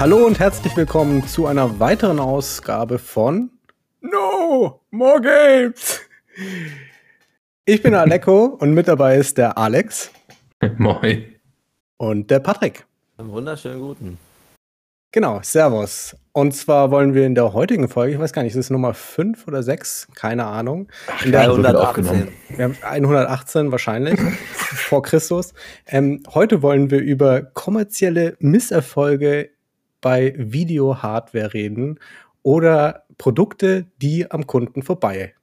Hallo und herzlich willkommen zu einer weiteren Ausgabe von No More Games. Ich bin Aleko und mit dabei ist der Alex. Moin. Und der Patrick. Einen wunderschönen guten. Genau, Servus. Und zwar wollen wir in der heutigen Folge, ich weiß gar nicht, ist es Nummer 5 oder 6? Keine Ahnung. In der 118. Wir haben 118 wahrscheinlich vor Christus. Ähm, heute wollen wir über kommerzielle Misserfolge bei Video-Hardware reden oder Produkte, die am Kunden vorbei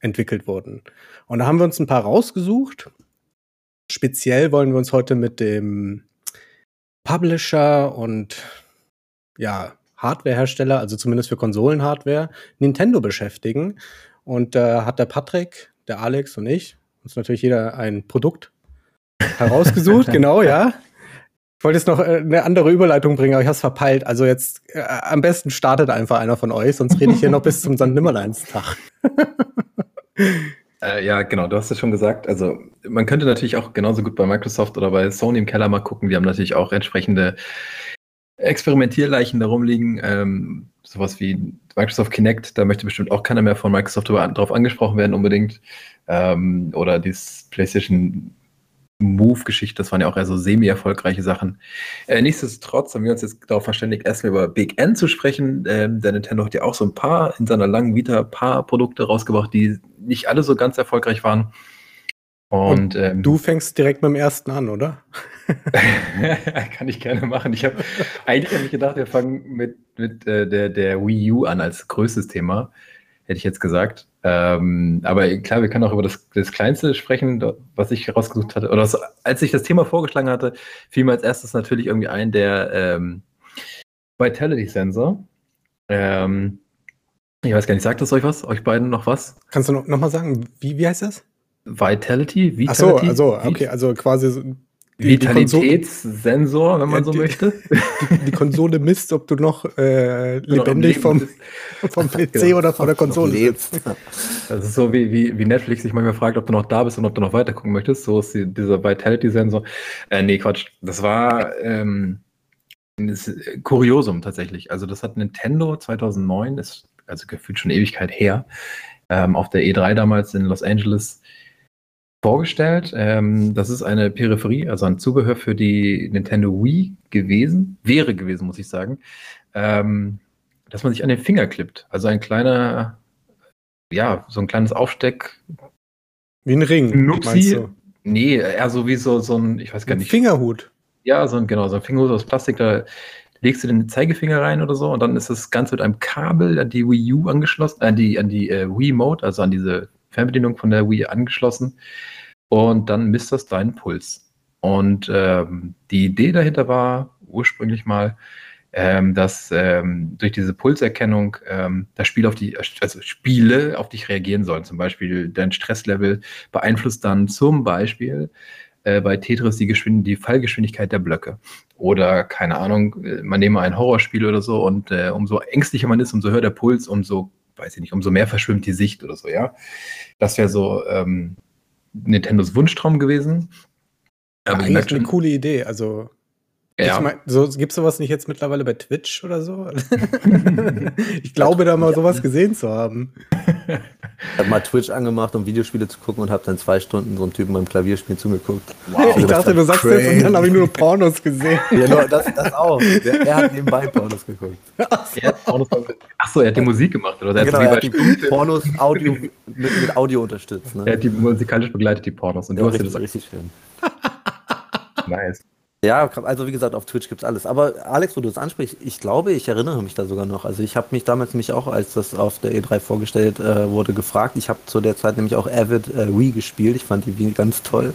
entwickelt wurden. Und da haben wir uns ein paar rausgesucht. Speziell wollen wir uns heute mit dem Publisher und ja, Hardwarehersteller, also zumindest für Konsolenhardware, Nintendo beschäftigen. Und da äh, hat der Patrick, der Alex und ich uns natürlich jeder ein Produkt herausgesucht, genau, ja. Ich wollte jetzt noch äh, eine andere Überleitung bringen, aber ich habe es verpeilt. Also jetzt äh, am besten startet einfach einer von euch, sonst rede ich hier noch bis zum St. Nimmerleins-Tag. äh, ja, genau, du hast es schon gesagt. Also man könnte natürlich auch genauso gut bei Microsoft oder bei Sony im Keller mal gucken. Die haben natürlich auch entsprechende Experimentierleichen da rumliegen. Ähm, sowas wie Microsoft Kinect, da möchte bestimmt auch keiner mehr von Microsoft drauf angesprochen werden unbedingt. Ähm, oder das PlayStation Move-Geschichte, das waren ja auch eher so semi-erfolgreiche Sachen. Äh, nichtsdestotrotz haben wir uns jetzt darauf verständigt, erstmal über Big N zu sprechen. Ähm, der Nintendo hat ja auch so ein paar in seiner langen Vita ein paar Produkte rausgebracht, die nicht alle so ganz erfolgreich waren. Und, Und ähm, du fängst direkt mit dem ersten an, oder? kann ich gerne machen. Ich habe eigentlich hab ich gedacht, wir fangen mit, mit äh, der, der Wii U an als größtes Thema, hätte ich jetzt gesagt. Ähm, aber klar, wir können auch über das, das Kleinste sprechen, was ich herausgesucht hatte. Oder was, als ich das Thema vorgeschlagen hatte, fiel mir als erstes natürlich irgendwie ein der ähm, Vitality Sensor. Ähm, ich weiß gar nicht, sagt das euch was? Euch beiden noch was? Kannst du noch, noch sagen, wie, wie heißt das? Vitality? Vitality? Ach so, also, okay, also quasi Vitalitätssensor, wenn man so die, möchte. Die, die, Konsole misst, ob du noch äh, lebendig vom, vom PC genau. oder vor der Konsole lebst. Das ist so wie, wie, wie Netflix sich manchmal fragt, ob du noch da bist und ob du noch weiter gucken möchtest. So ist die, dieser Vitality-Sensor. Äh, nee, Quatsch. Das war ähm, das Kuriosum tatsächlich. Also das hat Nintendo 2009, ist also gefühlt schon Ewigkeit her, ähm, auf der E3 damals in Los Angeles vorgestellt. Ähm, das ist eine Peripherie, also ein Zubehör für die Nintendo Wii gewesen, wäre gewesen, muss ich sagen, ähm, dass man sich an den Finger klippt. Also ein kleiner, ja, so ein kleines Aufsteck. Wie ein Ring. Nupsi. Nee, eher so wie so, so ein, ich weiß gar nicht. Fingerhut. Ja, so ein, genau, so ein Fingerhut aus Plastik, da legst du den Zeigefinger rein oder so und dann ist das Ganze mit einem Kabel an die Wii U angeschlossen, an die, an die äh, Wii Mode, also an diese Fernbedienung von der Wii angeschlossen und dann misst das deinen Puls. Und ähm, die Idee dahinter war ursprünglich mal, ähm, dass ähm, durch diese Pulserkennung ähm, das Spiel auf die, also Spiele auf dich reagieren sollen. Zum Beispiel dein Stresslevel beeinflusst dann zum Beispiel äh, bei Tetris die, Geschwind die Fallgeschwindigkeit der Blöcke. Oder, keine Ahnung, äh, man nehme ein Horrorspiel oder so und äh, umso ängstlicher man ist, umso höher der Puls, umso weiß ich nicht, umso mehr verschwimmt die Sicht oder so, ja. Das wäre so ähm, Nintendos Wunschtraum gewesen. Aber ja, eigentlich eine coole Idee. Also ja. Ich mein, so, Gibt es sowas nicht jetzt mittlerweile bei Twitch oder so? ich glaube, da mal sowas gesehen zu haben. Ich habe mal Twitch angemacht, um Videospiele zu gucken und habe dann zwei Stunden so einem Typen beim Klavierspielen zugeguckt. Wow. Ich dachte, du sagst crazy. jetzt und dann habe ich nur Pornos gesehen. Ja, nur, das, das auch. Der, er hat nebenbei Pornos geguckt. Achso, er hat die Musik gemacht, oder? Er genau, er hat die Pornos Audio, mit, mit Audio unterstützt. Ne? Er hat die musikalisch begleitet, die Pornos. Und ja, du hast richtig, das richtig schön. nice. Ja, also wie gesagt, auf Twitch gibt es alles. Aber Alex, wo du es ansprichst, ich glaube, ich erinnere mich da sogar noch. Also ich habe mich damals nämlich auch, als das auf der E3 vorgestellt äh, wurde, gefragt. Ich habe zu der Zeit nämlich auch Avid äh, Wii gespielt. Ich fand die Wii ganz toll.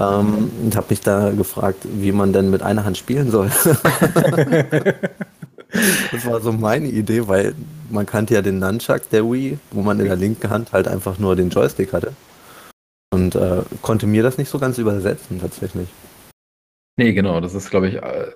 ähm, und habe mich da gefragt, wie man denn mit einer Hand spielen soll. das war so meine Idee, weil man kannte ja den Nunchuck der Wii, wo man in der linken Hand halt einfach nur den Joystick hatte. Und äh, konnte mir das nicht so ganz übersetzen tatsächlich. Nee, genau, das ist, glaube ich, äh,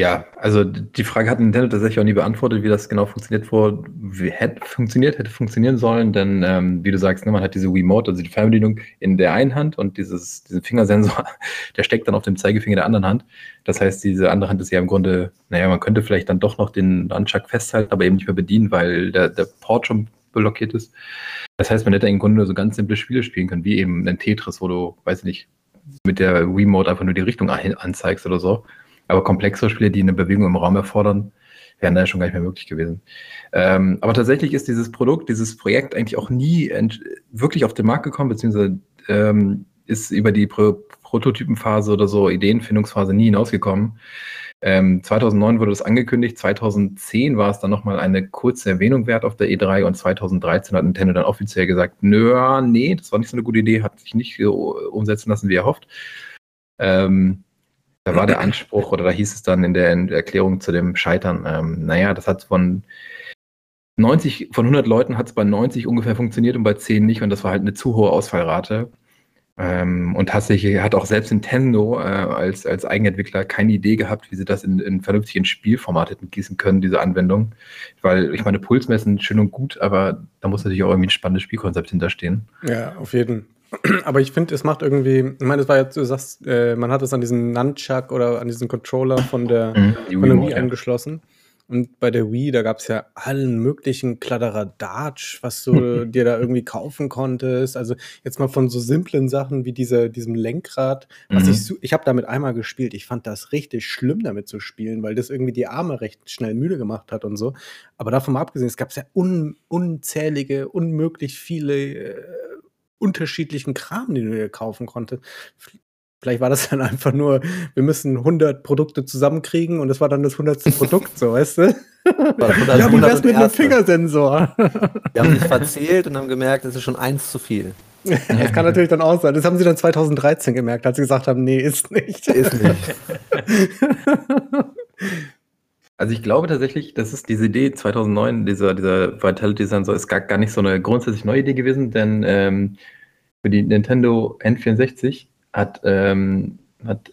Ja, also die Frage hat Nintendo tatsächlich auch nie beantwortet, wie das genau funktioniert vor, wie hätte funktioniert, hätte funktionieren sollen, denn ähm, wie du sagst, ne, man hat diese Wiimote, also die Fernbedienung in der einen Hand und dieses, diesen Fingersensor, der steckt dann auf dem Zeigefinger der anderen Hand. Das heißt, diese andere Hand ist ja im Grunde, naja, man könnte vielleicht dann doch noch den Nunchuck festhalten, aber eben nicht mehr bedienen, weil der, der Port schon blockiert ist. Das heißt, man hätte im Grunde so ganz simple Spiele spielen können, wie eben ein Tetris, wo du, weiß ich nicht, mit der Wiimote einfach nur die Richtung anzeigst oder so. Aber komplexere Spiele, die eine Bewegung im Raum erfordern, wären da schon gar nicht mehr möglich gewesen. Ähm, aber tatsächlich ist dieses Produkt, dieses Projekt eigentlich auch nie wirklich auf den Markt gekommen, beziehungsweise ähm, ist über die Pro Prototypenphase oder so Ideenfindungsphase nie hinausgekommen. Ähm, 2009 wurde das angekündigt, 2010 war es dann nochmal eine kurze Erwähnung wert auf der E3 und 2013 hat Nintendo dann offiziell gesagt, nö, nee, das war nicht so eine gute Idee, hat sich nicht so umsetzen lassen, wie erhofft. Ähm, da war der Anspruch oder da hieß es dann in der, Erklärung zu dem Scheitern, ähm, naja, das hat von 90, von 100 Leuten hat es bei 90 ungefähr funktioniert und bei 10 nicht und das war halt eine zu hohe Ausfallrate. Ähm, und tatsächlich hat auch selbst Nintendo äh, als, als Eigenentwickler keine Idee gehabt, wie sie das in, in vernünftigen Spielformat hätten gießen können, diese Anwendung. Weil ich meine, Pulsmessen schön und gut, aber da muss natürlich auch irgendwie ein spannendes Spielkonzept hinterstehen. Ja, auf jeden Fall. Aber ich finde, es macht irgendwie, ich meine, es war jetzt, du sagst, äh, man hat es an diesen Nunchuck oder an diesen Controller von der, mhm, von der Wii angeschlossen. Und bei der Wii, da gab es ja allen möglichen Kladderadatsch, was du dir da irgendwie kaufen konntest. Also jetzt mal von so simplen Sachen wie diese, diesem Lenkrad, was mhm. ich, ich habe damit einmal gespielt. Ich fand das richtig schlimm, damit zu spielen, weil das irgendwie die Arme recht schnell müde gemacht hat und so. Aber davon mal abgesehen, es gab ja un, unzählige, unmöglich viele äh, unterschiedlichen Kram, den du dir kaufen konntest. Vielleicht war das dann einfach nur, wir müssen 100 Produkte zusammenkriegen und das war dann das 100. Produkt, so, weißt du? ja, wie wär's mit einem Fingersensor? Wir haben sich verzählt und haben gemerkt, das ist schon eins zu viel. das kann natürlich dann auch sein. Das haben sie dann 2013 gemerkt, als sie gesagt haben, nee, ist nicht. Ist nicht. Also ich glaube tatsächlich, das ist diese Idee 2009, dieser, dieser Vitality Sensor ist gar, gar nicht so eine grundsätzlich neue Idee gewesen, denn ähm, für die Nintendo N64 hat, ähm, hat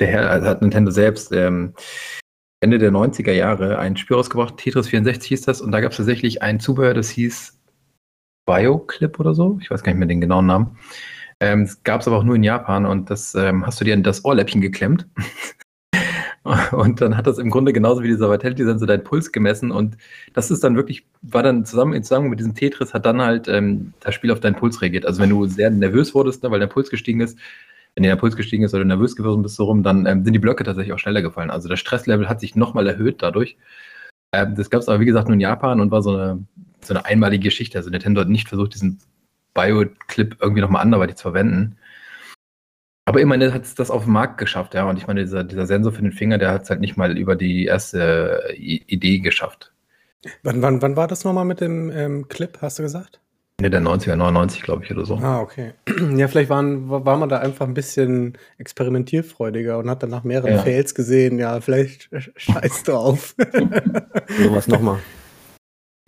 der Herr, also hat Nintendo selbst ähm, Ende der 90er Jahre ein Spiel rausgebracht, Tetris 64 hieß das, und da gab es tatsächlich ein Zubehör, das hieß BioClip oder so, ich weiß gar nicht mehr den genauen Namen. Ähm, das gab es aber auch nur in Japan und das ähm, hast du dir in das Ohrläppchen geklemmt Und dann hat das im Grunde genauso wie dieser Vitality-Sensor deinen Puls gemessen. Und das ist dann wirklich, war dann zusammen in Zusammenhang mit diesem Tetris, hat dann halt ähm, das Spiel auf deinen Puls reagiert. Also wenn du sehr nervös wurdest, ne, weil dein Puls gestiegen ist, wenn der Puls gestiegen ist oder nervös geworden bist so rum, dann ähm, sind die Blöcke tatsächlich auch schneller gefallen. Also das Stresslevel hat sich nochmal erhöht dadurch. Ähm, das gab es aber, wie gesagt, nur in Japan und war so eine, so eine einmalige Geschichte. Also Nintendo hat nicht versucht, diesen Bio-Clip irgendwie nochmal anderweitig zu verwenden. Aber immerhin hat es das auf den Markt geschafft, ja. Und ich meine, dieser, dieser Sensor für den Finger, der hat es halt nicht mal über die erste I Idee geschafft. Wann, wann, wann war das nochmal mit dem ähm, Clip, hast du gesagt? Ende der 90er, 99, glaube ich, oder so. Ah, okay. Ja, vielleicht waren, war man da einfach ein bisschen experimentierfreudiger und hat dann nach mehreren ja. Fails gesehen, ja, vielleicht scheiß drauf. so was nochmal.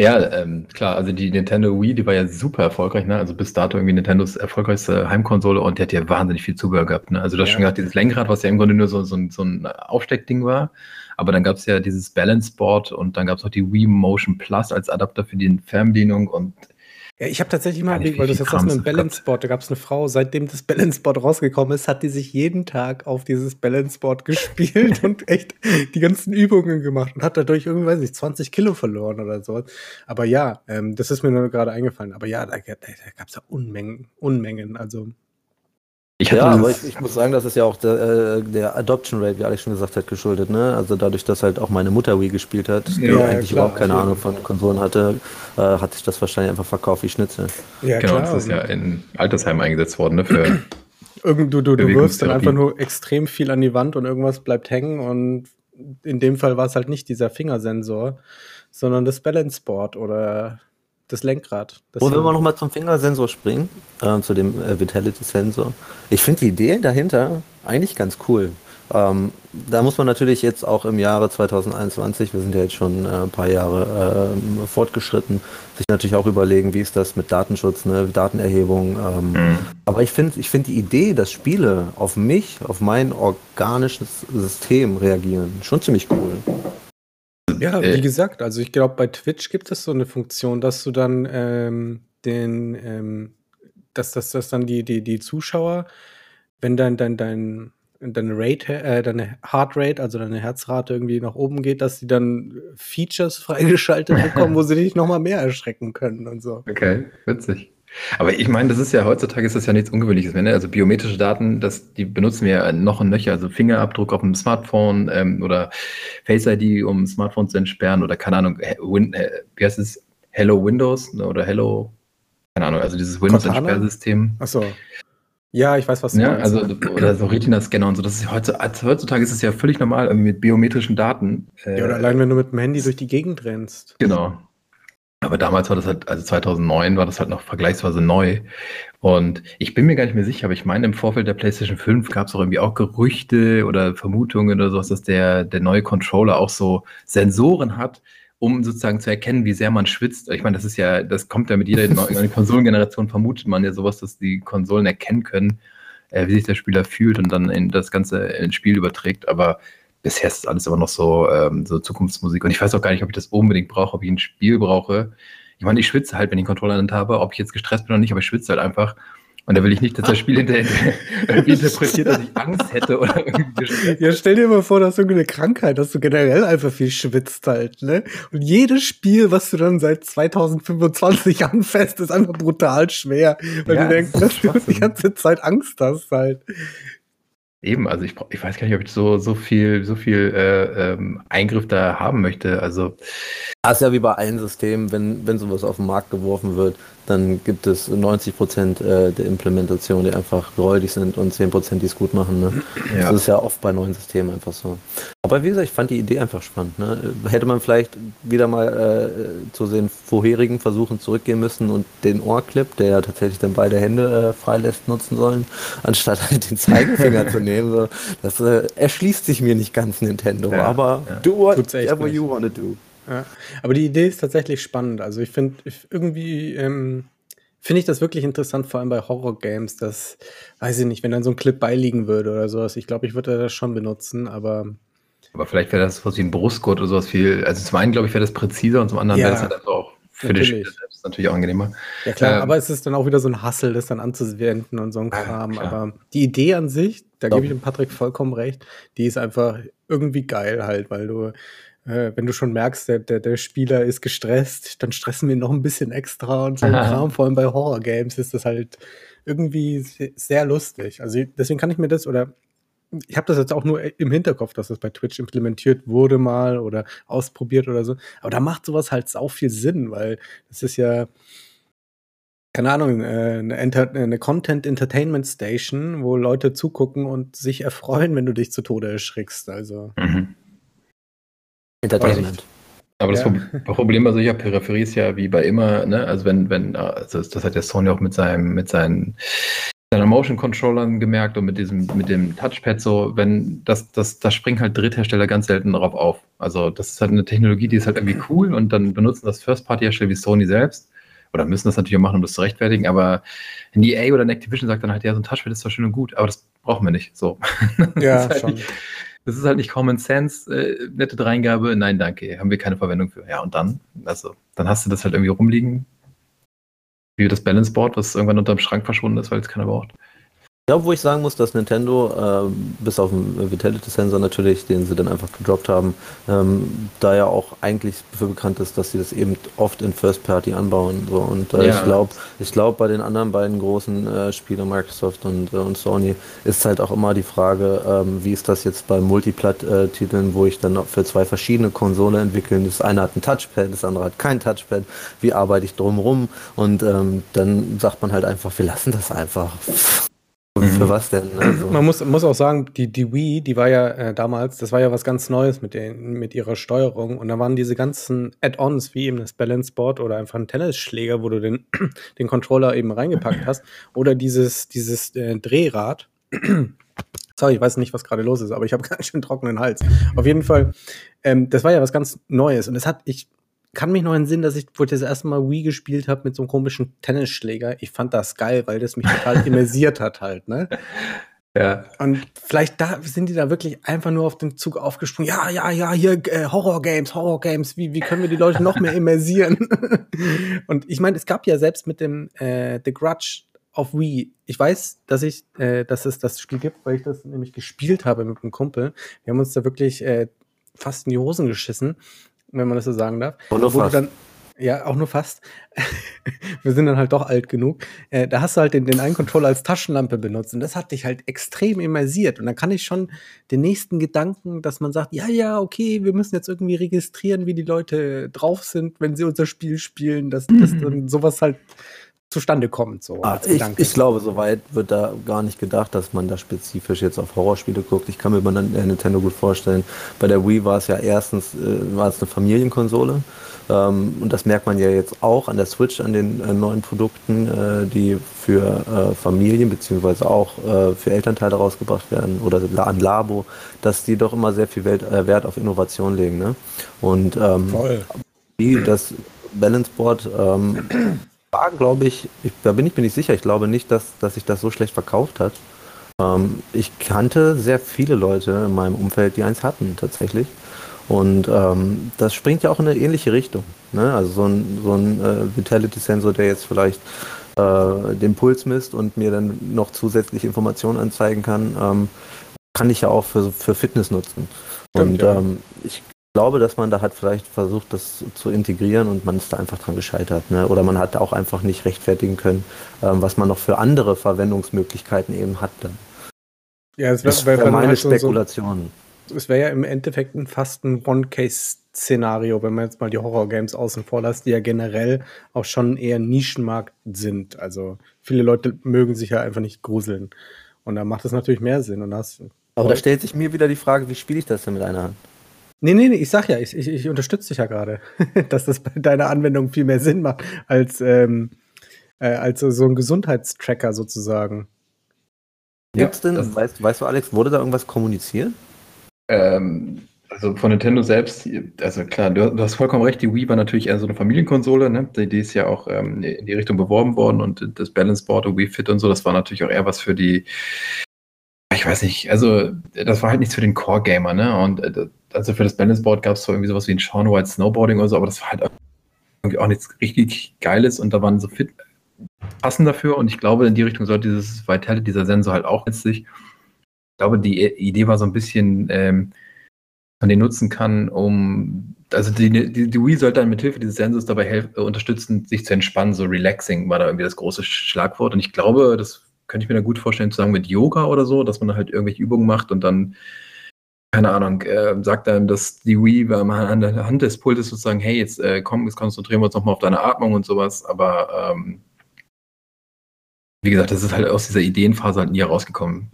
Ja, ähm, klar, also die Nintendo Wii, die war ja super erfolgreich, ne? Also bis dato irgendwie Nintendos erfolgreichste Heimkonsole und die hat ja wahnsinnig viel Zubehör gehabt, ne? Also du hast ja. schon gesagt, dieses Lenkrad, was ja im Grunde nur so, so, so ein Aufsteckding war, aber dann gab es ja dieses Balance Board und dann gab es auch die Wii Motion Plus als Adapter für die Fernbedienung und ja, ich habe tatsächlich mal, weil du jetzt sagst mit dem Balance Board, da gab es eine Frau, seitdem das Balance Board rausgekommen ist, hat die sich jeden Tag auf dieses Balance Board gespielt und echt die ganzen Übungen gemacht und hat dadurch irgendwie, weiß ich, 20 Kilo verloren oder so. Aber ja, ähm, das ist mir nur gerade eingefallen. Aber ja, da, da, da gab es ja Unmengen, Unmengen. Also ja, aber ich, ich, muss sagen, das ist ja auch der, äh, der, Adoption Rate, wie Alex schon gesagt hat, geschuldet. Ne? Also dadurch, dass halt auch meine Mutter Wii gespielt hat, die ja, eigentlich klar, überhaupt keine Ahnung von Konsolen hatte, äh, hat sich das wahrscheinlich einfach verkauft wie Schnitzel. Ja, genau, klar. das ist ja in Altersheimen eingesetzt worden. Ne, für Irgend, du du, du wirfst dann einfach nur extrem viel an die Wand und irgendwas bleibt hängen und in dem Fall war es halt nicht dieser Fingersensor, sondern das Balance Board oder das Lenkrad. Das Und wenn wir nochmal zum Fingersensor springen, äh, zu dem äh, Vitality-Sensor. Ich finde die Idee dahinter eigentlich ganz cool. Ähm, da muss man natürlich jetzt auch im Jahre 2021, wir sind ja jetzt schon äh, ein paar Jahre äh, fortgeschritten, sich natürlich auch überlegen, wie ist das mit Datenschutz, ne, Datenerhebung. Ähm, mhm. Aber ich finde ich find die Idee, dass Spiele auf mich, auf mein organisches System reagieren, schon ziemlich cool. Ja, wie äh. gesagt, also ich glaube, bei Twitch gibt es so eine Funktion, dass du dann ähm, den, ähm, dass, dass, dass dann die, die, die Zuschauer, wenn dein, dein, dein, deine Rate, äh, deine Heartrate, also deine Herzrate irgendwie nach oben geht, dass die dann Features freigeschaltet bekommen, wo sie dich nochmal mehr erschrecken können und so. Okay, witzig. Aber ich meine, das ist ja heutzutage ist das ja nichts Ungewöhnliches mehr. Ne? Also biometrische Daten, das, die benutzen wir ja noch und nöcher. Also Fingerabdruck auf dem Smartphone ähm, oder Face ID, um Smartphone zu entsperren oder keine Ahnung, Win, wie heißt es? Hello Windows ne? oder Hello, keine Ahnung, also dieses Windows-Entsperrsystem. Achso. Ja, ich weiß, was du ja, meinst. Also, oder so Retina-Scanner und so. Das ist heutzutage, also heutzutage ist es ja völlig normal, irgendwie mit biometrischen Daten. Äh, ja, oder allein wenn du mit dem Handy durch die Gegend rennst. Genau. Aber damals war das halt, also 2009 war das halt noch vergleichsweise neu. Und ich bin mir gar nicht mehr sicher, aber ich meine, im Vorfeld der PlayStation 5 gab es auch irgendwie auch Gerüchte oder Vermutungen oder sowas, dass der, der neue Controller auch so Sensoren hat, um sozusagen zu erkennen, wie sehr man schwitzt. Ich meine, das ist ja, das kommt ja mit jeder neuen Konsolengeneration, vermutet man ja sowas, dass die Konsolen erkennen können, äh, wie sich der Spieler fühlt und dann in das Ganze ins Spiel überträgt. Aber bisher ist alles immer noch so, ähm, so Zukunftsmusik. Und ich weiß auch gar nicht, ob ich das unbedingt brauche, ob ich ein Spiel brauche. Ich meine, ich schwitze halt, wenn ich einen Controller in der Hand habe, ob ich jetzt gestresst bin oder nicht, aber ich schwitze halt einfach. Und da will ich nicht, dass das Spiel hinterher irgendwie interpretiert, dass ich Angst hätte oder irgendwie Ja, stell dir mal vor, dass du eine Krankheit, dass du generell einfach viel schwitzt halt, ne? Und jedes Spiel, was du dann seit 2025 anfasst, ist einfach brutal schwer, weil ja, du denkst, dass du die ganze Zeit Angst hast halt. Eben, also ich, ich weiß gar nicht, ob ich so, so viel, so viel äh, ähm, Eingriff da haben möchte. Also. Das ist ja wie bei allen Systemen, wenn, wenn sowas auf den Markt geworfen wird, dann gibt es 90 Prozent äh, der Implementation, die einfach räudig sind und 10 Prozent, die es gut machen. Ne? Ja. Das ist ja oft bei neuen Systemen einfach so. Aber wie gesagt, ich fand die Idee einfach spannend. Ne? Hätte man vielleicht wieder mal äh, zu den vorherigen Versuchen zurückgehen müssen und den Ohrclip, der ja tatsächlich dann beide Hände äh, freilässt, nutzen sollen, anstatt halt den Zeigefinger zu nehmen. So. Das äh, erschließt sich mir nicht ganz Nintendo. Ja, aber ja. do whatever you wanna do. Ja. Aber die Idee ist tatsächlich spannend. Also ich finde irgendwie ähm, finde ich das wirklich interessant, vor allem bei Horror-Games, dass, weiß ich nicht, wenn dann so ein Clip beiliegen würde oder sowas. Ich glaube, ich würde das schon benutzen, aber. Aber vielleicht wäre das was wie ein Brustgurt oder sowas viel. Also zum einen, glaube ich, wäre das präziser und zum anderen ja, wäre es halt einfach auch für natürlich. die Spieler selbst natürlich auch angenehmer. Ja klar, ähm, aber es ist dann auch wieder so ein Hassel, das dann anzuwenden und so ein Kram. Ja, aber die Idee an sich, da gebe ich dem Patrick vollkommen recht, die ist einfach irgendwie geil halt, weil du äh, wenn du schon merkst, der, der, der Spieler ist gestresst, dann stressen wir noch ein bisschen extra und so ein Kram. Vor allem bei Horror-Games ist das halt irgendwie sehr lustig. Also deswegen kann ich mir das oder ich habe das jetzt auch nur im Hinterkopf, dass das bei Twitch implementiert wurde mal oder ausprobiert oder so. Aber da macht sowas halt sau viel Sinn, weil das ist ja, keine Ahnung, äh, eine, eine Content Entertainment Station, wo Leute zugucken und sich erfreuen, wenn du dich zu Tode erschrickst. Also. Mhm. Entertainment. Aber das ja. Problem bei solcher Peripherie ist ja wie bei immer, ne? Also wenn, wenn, also das hat der Sony auch mit seinem, mit seinen, seinen Motion Controllern gemerkt und mit diesem, mit dem Touchpad so, wenn das, das, das springen halt Dritthersteller ganz selten darauf auf. Also das ist halt eine Technologie, die ist halt irgendwie cool und dann benutzen das First-Party-Hersteller wie Sony selbst. Oder müssen das natürlich auch machen, um das zu rechtfertigen, aber ein EA oder ein Activision sagt dann halt, ja, so ein Touchpad ist zwar schön und gut, aber das brauchen wir nicht. So. Ja, halt schon. Nicht, das ist halt nicht Common Sense, äh, nette Dreingabe, nein, danke, haben wir keine Verwendung für. Ja, und dann, also, dann hast du das halt irgendwie rumliegen, wie das Balance Board, was irgendwann unterm Schrank verschwunden ist, weil es keiner braucht glaube, wo ich sagen muss, dass Nintendo, äh, bis auf den Vitality-Sensor natürlich, den sie dann einfach gedroppt haben, ähm, da ja auch eigentlich dafür bekannt ist, dass sie das eben oft in First Party anbauen. So. Und äh, ja. ich glaube, ich glaube, bei den anderen beiden großen äh, Spielern, Microsoft und, äh, und Sony, ist halt auch immer die Frage, ähm, wie ist das jetzt bei Multiplat-Titeln, wo ich dann für zwei verschiedene Konsolen entwickeln. Das eine hat ein Touchpad, das andere hat kein Touchpad. Wie arbeite ich drumherum? Und ähm, dann sagt man halt einfach, wir lassen das einfach. Für mhm. was denn? Also. Man muss, muss auch sagen, die, die Wii, die war ja äh, damals, das war ja was ganz Neues mit, den, mit ihrer Steuerung. Und da waren diese ganzen Add-ons, wie eben das Balance Board oder einfach ein Tennisschläger, wo du den, den Controller eben reingepackt hast. Oder dieses, dieses äh, Drehrad. Sorry, ich weiß nicht, was gerade los ist, aber ich habe ganz schön trockenen Hals. Auf jeden Fall, ähm, das war ja was ganz Neues und es hat, ich kann mich noch entsinnen, dass ich, wo ich das erste Mal Wii gespielt habe mit so einem komischen Tennisschläger, ich fand das geil, weil das mich total immersiert hat halt, ne? Ja. Und vielleicht da sind die da wirklich einfach nur auf den Zug aufgesprungen. Ja, ja, ja, hier äh, Horror-Games, Horror-Games. Wie, wie können wir die Leute noch mehr immersieren? und ich meine, es gab ja selbst mit dem äh, The Grudge auf Wii. Ich weiß, dass ich, äh, dass es das Spiel gibt, weil ich das nämlich gespielt habe mit einem Kumpel. Wir haben uns da wirklich äh, fast in die Hosen geschissen, wenn man das so sagen darf. Und nur Wo du fast. dann, ja, auch nur fast. Wir sind dann halt doch alt genug. Äh, da hast du halt den, den einen Controller als Taschenlampe benutzt und das hat dich halt extrem immersiert. Und dann kann ich schon den nächsten Gedanken, dass man sagt, ja, ja, okay, wir müssen jetzt irgendwie registrieren, wie die Leute drauf sind, wenn sie unser Spiel spielen, dass, dass dann sowas halt zustande kommt. So Ah, als ich, ich glaube, soweit wird da gar nicht gedacht, dass man da spezifisch jetzt auf Horrorspiele guckt. Ich kann mir bei der Nintendo gut vorstellen. Bei der Wii war es ja erstens äh, war es eine Familienkonsole. Ähm, und das merkt man ja jetzt auch an der Switch, an den äh, neuen Produkten, äh, die für äh, Familien beziehungsweise auch äh, für Elternteile rausgebracht werden oder an Labo, dass die doch immer sehr viel Welt, äh, Wert auf Innovation legen. Ne? Und ähm, Voll. wie das Balance Board ähm, war, glaube ich, ich, da bin ich mir nicht sicher. Ich glaube nicht, dass, dass sich das so schlecht verkauft hat. Ähm, ich kannte sehr viele Leute in meinem Umfeld, die eins hatten, tatsächlich. Und ähm, das springt ja auch in eine ähnliche Richtung. Ne? Also so ein, so ein äh, Vitality-Sensor, der jetzt vielleicht äh, den Puls misst und mir dann noch zusätzliche Informationen anzeigen kann, ähm, kann ich ja auch für, für Fitness nutzen. Stimmt, und ja. ähm, ich glaube, dass man da hat vielleicht versucht, das zu integrieren und man ist da einfach dran gescheitert. Ne? Oder man hat auch einfach nicht rechtfertigen können, ähm, was man noch für andere Verwendungsmöglichkeiten eben hat. Dann. Ja, es Das wäre wär meine halt so, so, Spekulation. es wäre ja im Endeffekt ein fast ein One-Case-Szenario, wenn man jetzt mal die Horror-Games außen vor lässt, die ja generell auch schon eher Nischenmarkt sind. Also viele Leute mögen sich ja einfach nicht gruseln. Und da macht es natürlich mehr Sinn. Und das, Aber da stellt sich mir wieder die Frage, wie spiele ich das denn mit einer Hand? Nee, nee, nee, ich sag ja, ich, ich, ich unterstütze dich ja gerade, dass das bei deiner Anwendung viel mehr Sinn macht als, ähm, äh, als so ein Gesundheitstracker sozusagen. Ja, Gibt's denn, das- weißt, weißt du, Alex, wurde da irgendwas kommuniziert? Ähm, also von Nintendo selbst, also klar, du, du hast vollkommen recht, die Wii war natürlich eher so eine Familienkonsole, ne? Die, die ist ja auch ähm, in die Richtung beworben worden und das Balance Board und Wii Fit und so, das war natürlich auch eher was für die, ich weiß nicht, also das war halt nichts für den Core-Gamer, ne? Und äh, also für das Balance Board gab es so irgendwie sowas wie ein Sean White Snowboarding oder so, aber das war halt irgendwie auch nichts richtig Geiles und da waren so fit passen dafür und ich glaube, in die Richtung sollte dieses Vitality, dieser Sensor halt auch letztlich. Ich glaube, die Idee war so ein bisschen, ähm, man den nutzen kann, um, also die, die, die Wii sollte dann mit Hilfe dieses Sensors dabei helfen, äh, unterstützen, sich zu entspannen, so relaxing war da irgendwie das große Schlagwort und ich glaube, das könnte ich mir da gut vorstellen, zusammen mit Yoga oder so, dass man halt irgendwelche Übungen macht und dann keine Ahnung, äh, sagt einem, dass die Wii man an der Hand des Pultes sozusagen, hey, jetzt äh, komm, jetzt konzentrieren wir uns nochmal auf deine Atmung und sowas, aber ähm, wie gesagt, das ist halt aus dieser Ideenphase halt nie herausgekommen.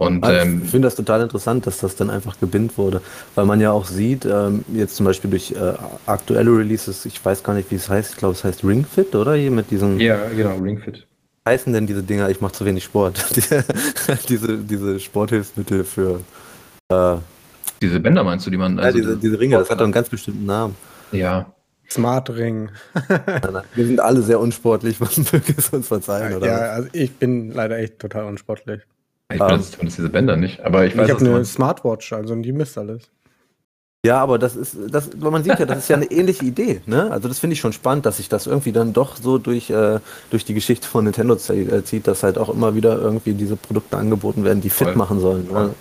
Und Also ähm, ich finde das total interessant, dass das dann einfach gebindet wurde, weil man ja auch sieht, ähm, jetzt zum Beispiel durch äh, aktuelle Releases, ich weiß gar nicht, wie es heißt, ich glaube, es heißt Ring Fit, oder? Hier mit diesen, ja, genau, Ringfit. heißen denn diese Dinger, ich mache zu wenig Sport, diese, diese Sporthilfsmittel für, äh, Diese Bänder meinst du, die man. ja, also diese, diese Ringe, das hat doch einen ganz bestimmten Namen. Ja, Smart Ring. Wir sind alle sehr unsportlich, man möge es uns verzeihen, oder? ja, also ich bin leider echt total unsportlich. ich Ähm. benutze zumindest diese Bänder nicht, aber ich Ich, weiß, habe was du eine. Smartwatch, also die misst alles. Ja, aber das ist, das, man sieht ja, das ist ja eine ähnliche Idee, ne? Also das finde ich schon spannend, dass sich das irgendwie dann doch so durch, äh, durch die Geschichte von Nintendo äh, zieht, dass halt auch immer wieder irgendwie diese Produkte angeboten werden, die fit Voll. machen sollen. Ne?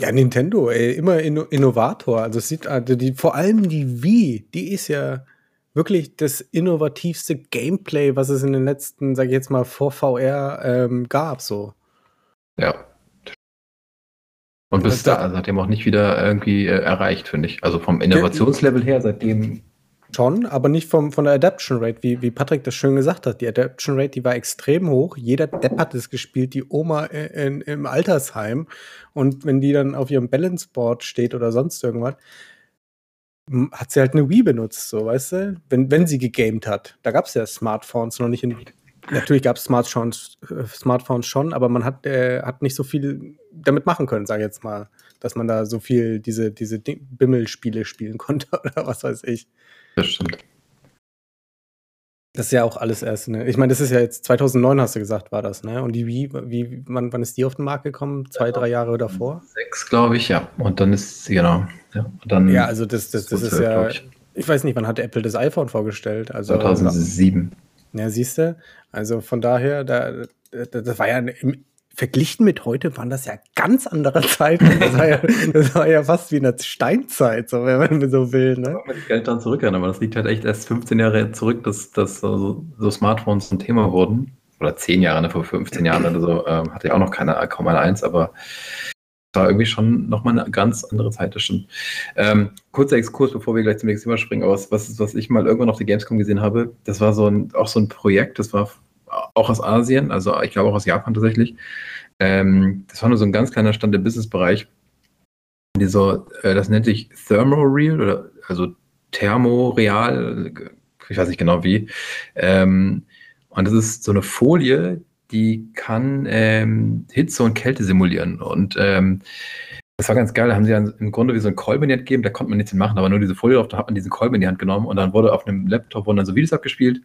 Ja, Nintendo, ey, immer Inno Innovator. Also es sieht, also die, vor allem die Wii, die ist ja wirklich das innovativste Gameplay, was es in den letzten, sag ich jetzt mal, vor VR ähm, gab. So. Ja. Und bis Das- da seitdem auch nicht wieder irgendwie äh, erreicht, finde ich. Also vom Innovationslevel her, seitdem. Schon, aber nicht vom, von der Adaption Rate, wie, wie Patrick das schön gesagt hat. Die Adaption Rate, die war extrem hoch. Jeder Depp hat es gespielt, die Oma in, im Altersheim. Und wenn die dann auf ihrem Balance Board steht oder sonst irgendwas, hat sie halt eine Wii benutzt, so, weißt du? Wenn, wenn sie gegamed hat. Da gab es ja Smartphones noch nicht in Natürlich gab es Smartphones, äh, Smartphones schon, aber man hat, äh, hat nicht so viel damit machen können, sage ich jetzt mal. Dass man da so viel diese, diese Bimmelspiele spielen konnte oder was weiß ich. Das stimmt. Das ist ja auch alles erst, ne? Ich meine, das ist ja jetzt 2009, hast du gesagt, war das, ne? Und die Wii, wie, wann, wann ist die auf den Markt gekommen? Zwei, drei Jahre davor? Sechs, glaube ich, ja. Und dann ist sie, genau. Ja, dann ja also das, das, das ist ja, ich. ich. weiß nicht, wann hat Apple das iPhone vorgestellt? Also, 2007. Ja, siehst du? Also von daher, da, das war ja im, verglichen mit heute waren das ja ganz andere Zeiten. Das war ja, das war ja fast wie eine Steinzeit, so, wenn man so will. Ne? Da kann nicht dran zurückerinnern, aber das liegt halt echt erst 15 Jahre zurück, dass, dass so, so Smartphones ein Thema wurden. Oder 10 Jahre, ne, vor 15 Jahren oder so, ähm, hatte ja auch noch keine, kaum eine eins, aber war irgendwie schon nochmal eine ganz andere Zeit, das stimmt. Ähm, kurzer Exkurs, bevor wir gleich zum nächsten Thema springen, aber was, was, was ich mal irgendwann auf der Gamescom gesehen habe, das war so ein, auch so ein Projekt, das war auch aus Asien, also ich glaube auch aus Japan tatsächlich. Ähm, das war nur so ein ganz kleiner Stand im Businessbereich. Die so, äh, das nennt sich Thermoreal oder also Thermoreal, ich weiß nicht genau wie. Ähm, und das ist so eine Folie, die kann ähm, Hitze und Kälte simulieren. Und ähm, das war ganz geil. Da haben sie im Grunde wie so einen Kolben in die Hand gegeben. Da konnte man nichts machen, aber nur diese Folie drauf. Da hat man diesen Kolben in die Hand genommen und dann wurde auf einem Laptop wurden dann so Videos abgespielt.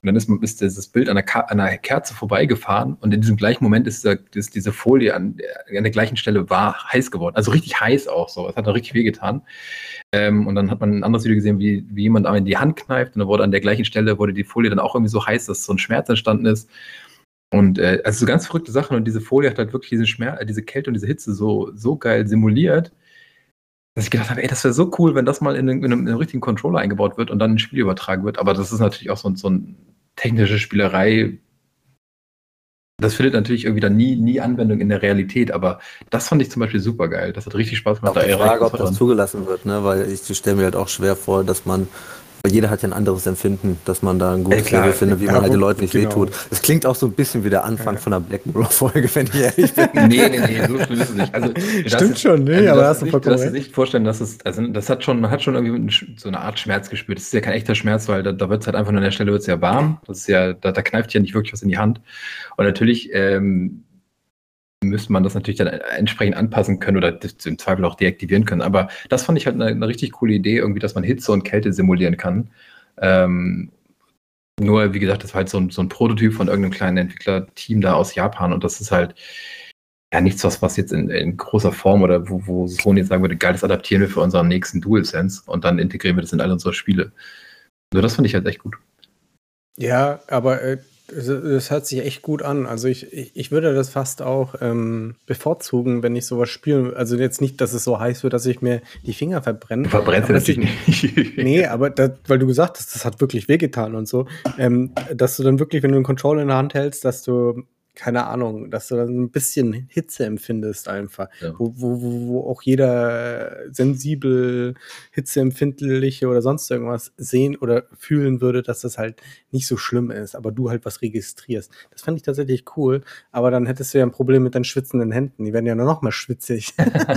Und dann ist, ist dieses Bild an einer, an einer, Kerze vorbeigefahren und in diesem gleichen Moment ist, dieser, ist diese Folie an, an, der gleichen Stelle war heiß geworden. Also richtig heiß auch so. Es hat da richtig wehgetan. Ähm, und dann hat man ein anderes Video gesehen, wie, wie jemand in die Hand kneift und dann wurde an der gleichen Stelle wurde die Folie dann auch irgendwie so heiß, dass so ein Schmerz entstanden ist. Und äh, also so ganz verrückte Sachen und diese Folie hat halt wirklich diese Schmerz, diese Kälte und diese Hitze so, so geil simuliert, dass ich gedacht habe, ey, das wäre so cool, wenn das mal in, in, einem, in, einem, richtigen Controller eingebaut wird und dann ein Spiel übertragen wird. Aber das ist natürlich auch so, so eine technische Spielerei. Das findet natürlich irgendwie dann nie, nie Anwendung in der Realität, aber das fand ich zum Beispiel super geil. Das hat richtig Spaß gemacht. Auch die Frage, ob das zugelassen wird, ne? weil ich stelle mir halt auch schwer vor, dass man weil jeder hat ja ein anderes Empfinden, dass man da ein gutes Level findet, wie man halt den Leuten nicht genau. wehtut. Es klingt auch so ein bisschen wie der Anfang ja. von einer Black Mirror-Folge, wenn ich ehrlich bin. nee, nee, nee, so schlimm ist es nicht. Also, Stimmt ist, schon, nee, also, aber hast du vollkommen recht. Du darfst dir nicht vorstellen, dass es, also das hat schon, man hat schon irgendwie so eine Art Schmerz gespürt. Das ist ja kein echter Schmerz, weil da, da wird es halt einfach nur an der Stelle wird's ja warm. Das ist ja, da, da kneift ja nicht wirklich was in die Hand. Und natürlich, ähm, müsste man das natürlich dann entsprechend anpassen können oder im Zweifel auch deaktivieren können. Aber das fand ich halt eine, eine richtig coole Idee, irgendwie, dass man Hitze und Kälte simulieren kann. Ähm, nur, wie gesagt, das war halt so ein, so ein Prototyp von irgendeinem kleinen Entwicklerteam da aus Japan und das ist halt ja nichts, was, was jetzt in, in großer Form oder wo, wo Sony sagen würde, geil, das adaptieren wir für unseren nächsten DualSense und dann integrieren wir das in all unsere Spiele. Nur das fand ich halt echt gut. Ja, aber äh, das hört sich echt gut an. Also ich, ich, ich würde das fast auch ähm, bevorzugen, wenn ich sowas spiele. Also jetzt nicht, dass es so heiß wird, dass ich mir die Finger verbrenne. Du verbrennst natürlich nicht. nee, aber das, weil du gesagt hast, das hat wirklich wehgetan und so. Ähm, dass du dann wirklich, wenn du einen Controller in der Hand hältst, dass du keine Ahnung, dass du dann ein bisschen Hitze empfindest einfach. Ja. Wo, wo, wo auch jeder sensibel, hitzeempfindliche oder sonst irgendwas sehen oder fühlen würde, dass das halt nicht so schlimm ist, aber du halt was registrierst. Das fand ich tatsächlich cool, aber dann hättest du ja ein Problem mit deinen schwitzenden Händen. Die werden ja nur noch mal schwitzig.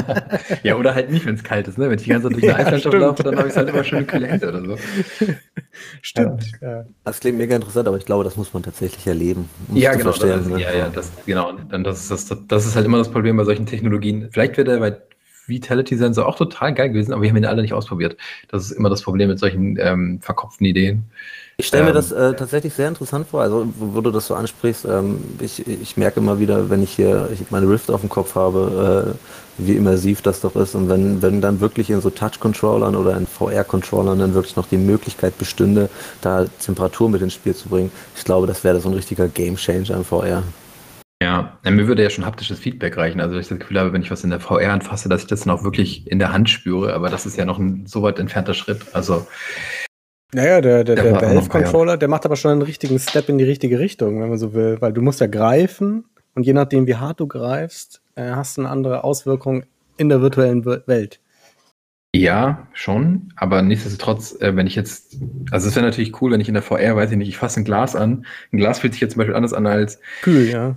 ja, oder halt nicht, wenn es kalt ist. Ne? Wenn ich die ganze Zeit durch eine Eislandschaft laufe, dann habe ich halt immer schön kühle Hände oder so. Stimmt. Ja. Das klingt mega interessant, aber ich glaube, das muss man tatsächlich erleben. Um ja, genau. Das, ne? Ja, ja, das, genau. Dann das, das, das ist halt immer das Problem bei solchen Technologien. Vielleicht wäre der bei Vitality Sensor auch total geil gewesen, aber wir haben ihn alle nicht ausprobiert. Das ist immer das Problem mit solchen ähm, verkopften Ideen. Ich stelle mir ähm, das äh, tatsächlich sehr interessant vor, also wo du das so ansprichst, ähm, ich, ich merke immer wieder, wenn ich hier ich meine Rift auf dem Kopf habe, äh, wie immersiv das doch ist und wenn, wenn dann wirklich in so Touch-Controllern oder in VR-Controllern dann wirklich noch die Möglichkeit bestünde, da Temperatur mit ins Spiel zu bringen, ich glaube, das wäre so ein richtiger Game-Changer im VR. Ja, mir würde ja schon haptisches Feedback reichen. Also ich das Gefühl habe, wenn ich was in der VR anfasse, dass ich das dann auch wirklich in der Hand spüre. Aber das ist ja noch ein so weit entfernter Schritt. Also naja, der, der, der, der Valve-Controller, der macht aber schon einen richtigen Step in die richtige Richtung, wenn man so will. Weil du musst ja greifen und je nachdem, wie hart du greifst, äh, hast du eine andere Auswirkung in der virtuellen Welt. Ja, schon, aber nichtsdestotrotz, äh, wenn ich jetzt, also es wäre natürlich cool, wenn ich in der VR, weiß ich nicht, ich fasse ein Glas an. Ein Glas fühlt sich jetzt zum Beispiel anders an als. Kühl, ja.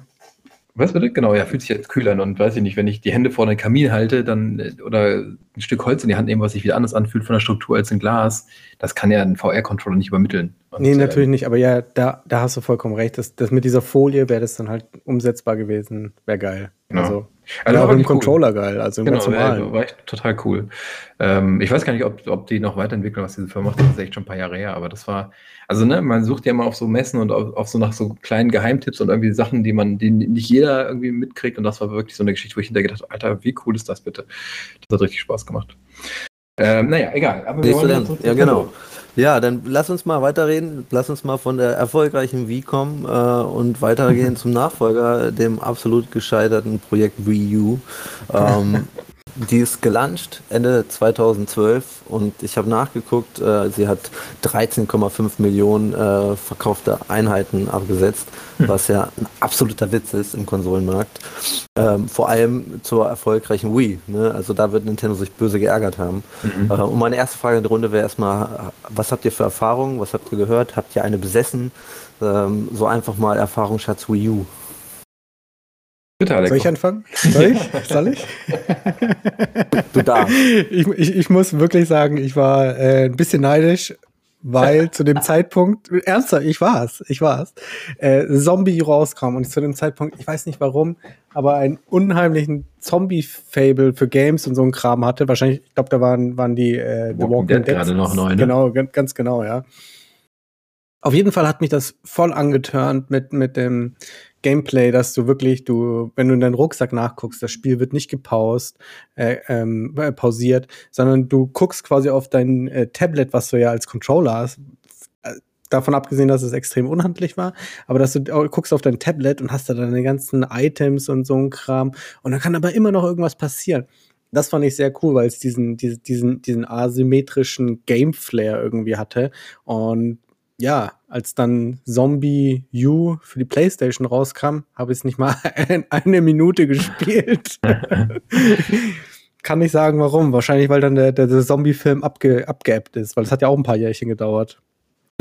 Was bitte? Genau, ja, fühlt sich jetzt kühl an und weiß ich nicht, wenn ich die Hände vor den Kamin halte, dann äh, oder ein Stück Holz in die Hand nehme, was sich wieder anders anfühlt von der Struktur als ein Glas, das kann ja ein VR-Controller nicht übermitteln. Und, nee, natürlich ähm, nicht, aber ja, da, da hast du vollkommen recht. Das, das mit dieser Folie wäre das dann halt umsetzbar gewesen. Wäre geil. Genau. Also, also auch im Controller cool. geil, also im genau, ganz normalen. War echt total cool. Ähm, ich weiß gar nicht, ob, ob die noch weiterentwickeln, was diese Firma macht. Das ist echt schon ein paar Jahre her, aber das war, also ne, man sucht ja immer auf so Messen und auf, auf so nach so kleinen Geheimtipps und irgendwie Sachen, die man, die nicht jeder irgendwie mitkriegt. Und das war wirklich so eine Geschichte, wo ich hinterher gedacht habe, Alter, wie cool ist das bitte? Das hat richtig Spaß gemacht. Ähm, naja, egal. Aber wir wollen ja, genau. Ja, dann lass uns mal weiterreden. Lass uns mal von der erfolgreichen Wii kommen äh, und weitergehen zum Nachfolger, dem absolut gescheiterten Projekt Wii U. Ähm, die ist gelauncht Ende 2012 und ich habe nachgeguckt, äh, sie hat 13,5 Millionen äh, verkaufte Einheiten abgesetzt, hm. was ja ein absoluter Witz ist im Konsolenmarkt. Ähm, vor allem zur erfolgreichen Wii. Ne? Also da wird Nintendo sich böse geärgert haben. Mhm. Äh, und meine erste Frage in der Runde wäre erstmal, was habt ihr für Erfahrungen? Was habt ihr gehört? Habt ihr eine besessen? Ähm, so einfach mal Erfahrungsschatz Wii U. Bitte, Alex. Soll ich anfangen? Soll ich? Soll ich? Du darfst. Ich, ich, ich muss wirklich sagen, ich war äh, ein bisschen neidisch, weil zu dem Zeitpunkt, ernsthaft, ich war's, ich war's, äh, Zombie rauskam und zu dem Zeitpunkt, ich weiß nicht warum, aber einen unheimlichen Zombie-Fable für Games und so ein Kram hatte. Wahrscheinlich, ich glaube, da waren, waren die äh, The Walking, Walking Dead, Dead gerade noch neu, ne? Genau, ganz genau, ja. Auf jeden Fall hat mich das voll angeturnt mit, mit dem Gameplay, dass du wirklich, du, wenn du in deinen Rucksack nachguckst, das Spiel wird nicht gepaust, äh, ähm, äh, pausiert, sondern du guckst quasi auf dein äh, Tablet, was du ja als Controller hast. Äh, davon abgesehen, dass es extrem unhandlich war, aber dass du guckst auf dein Tablet und hast da deine ganzen Items und so ein Kram und dann kann aber immer noch irgendwas passieren. Das fand ich sehr cool, weil es diesen, diesen, diesen, diesen asymmetrischen Game-Flair irgendwie hatte. Und ja, als dann Zombie U für die PlayStation rauskam, habe ich es nicht mal eine Minute gespielt. Kann nicht sagen, warum. Wahrscheinlich, weil dann der, der, der Zombie-Film abge, abgeappt ist, weil es hat ja auch ein paar Jährchen gedauert.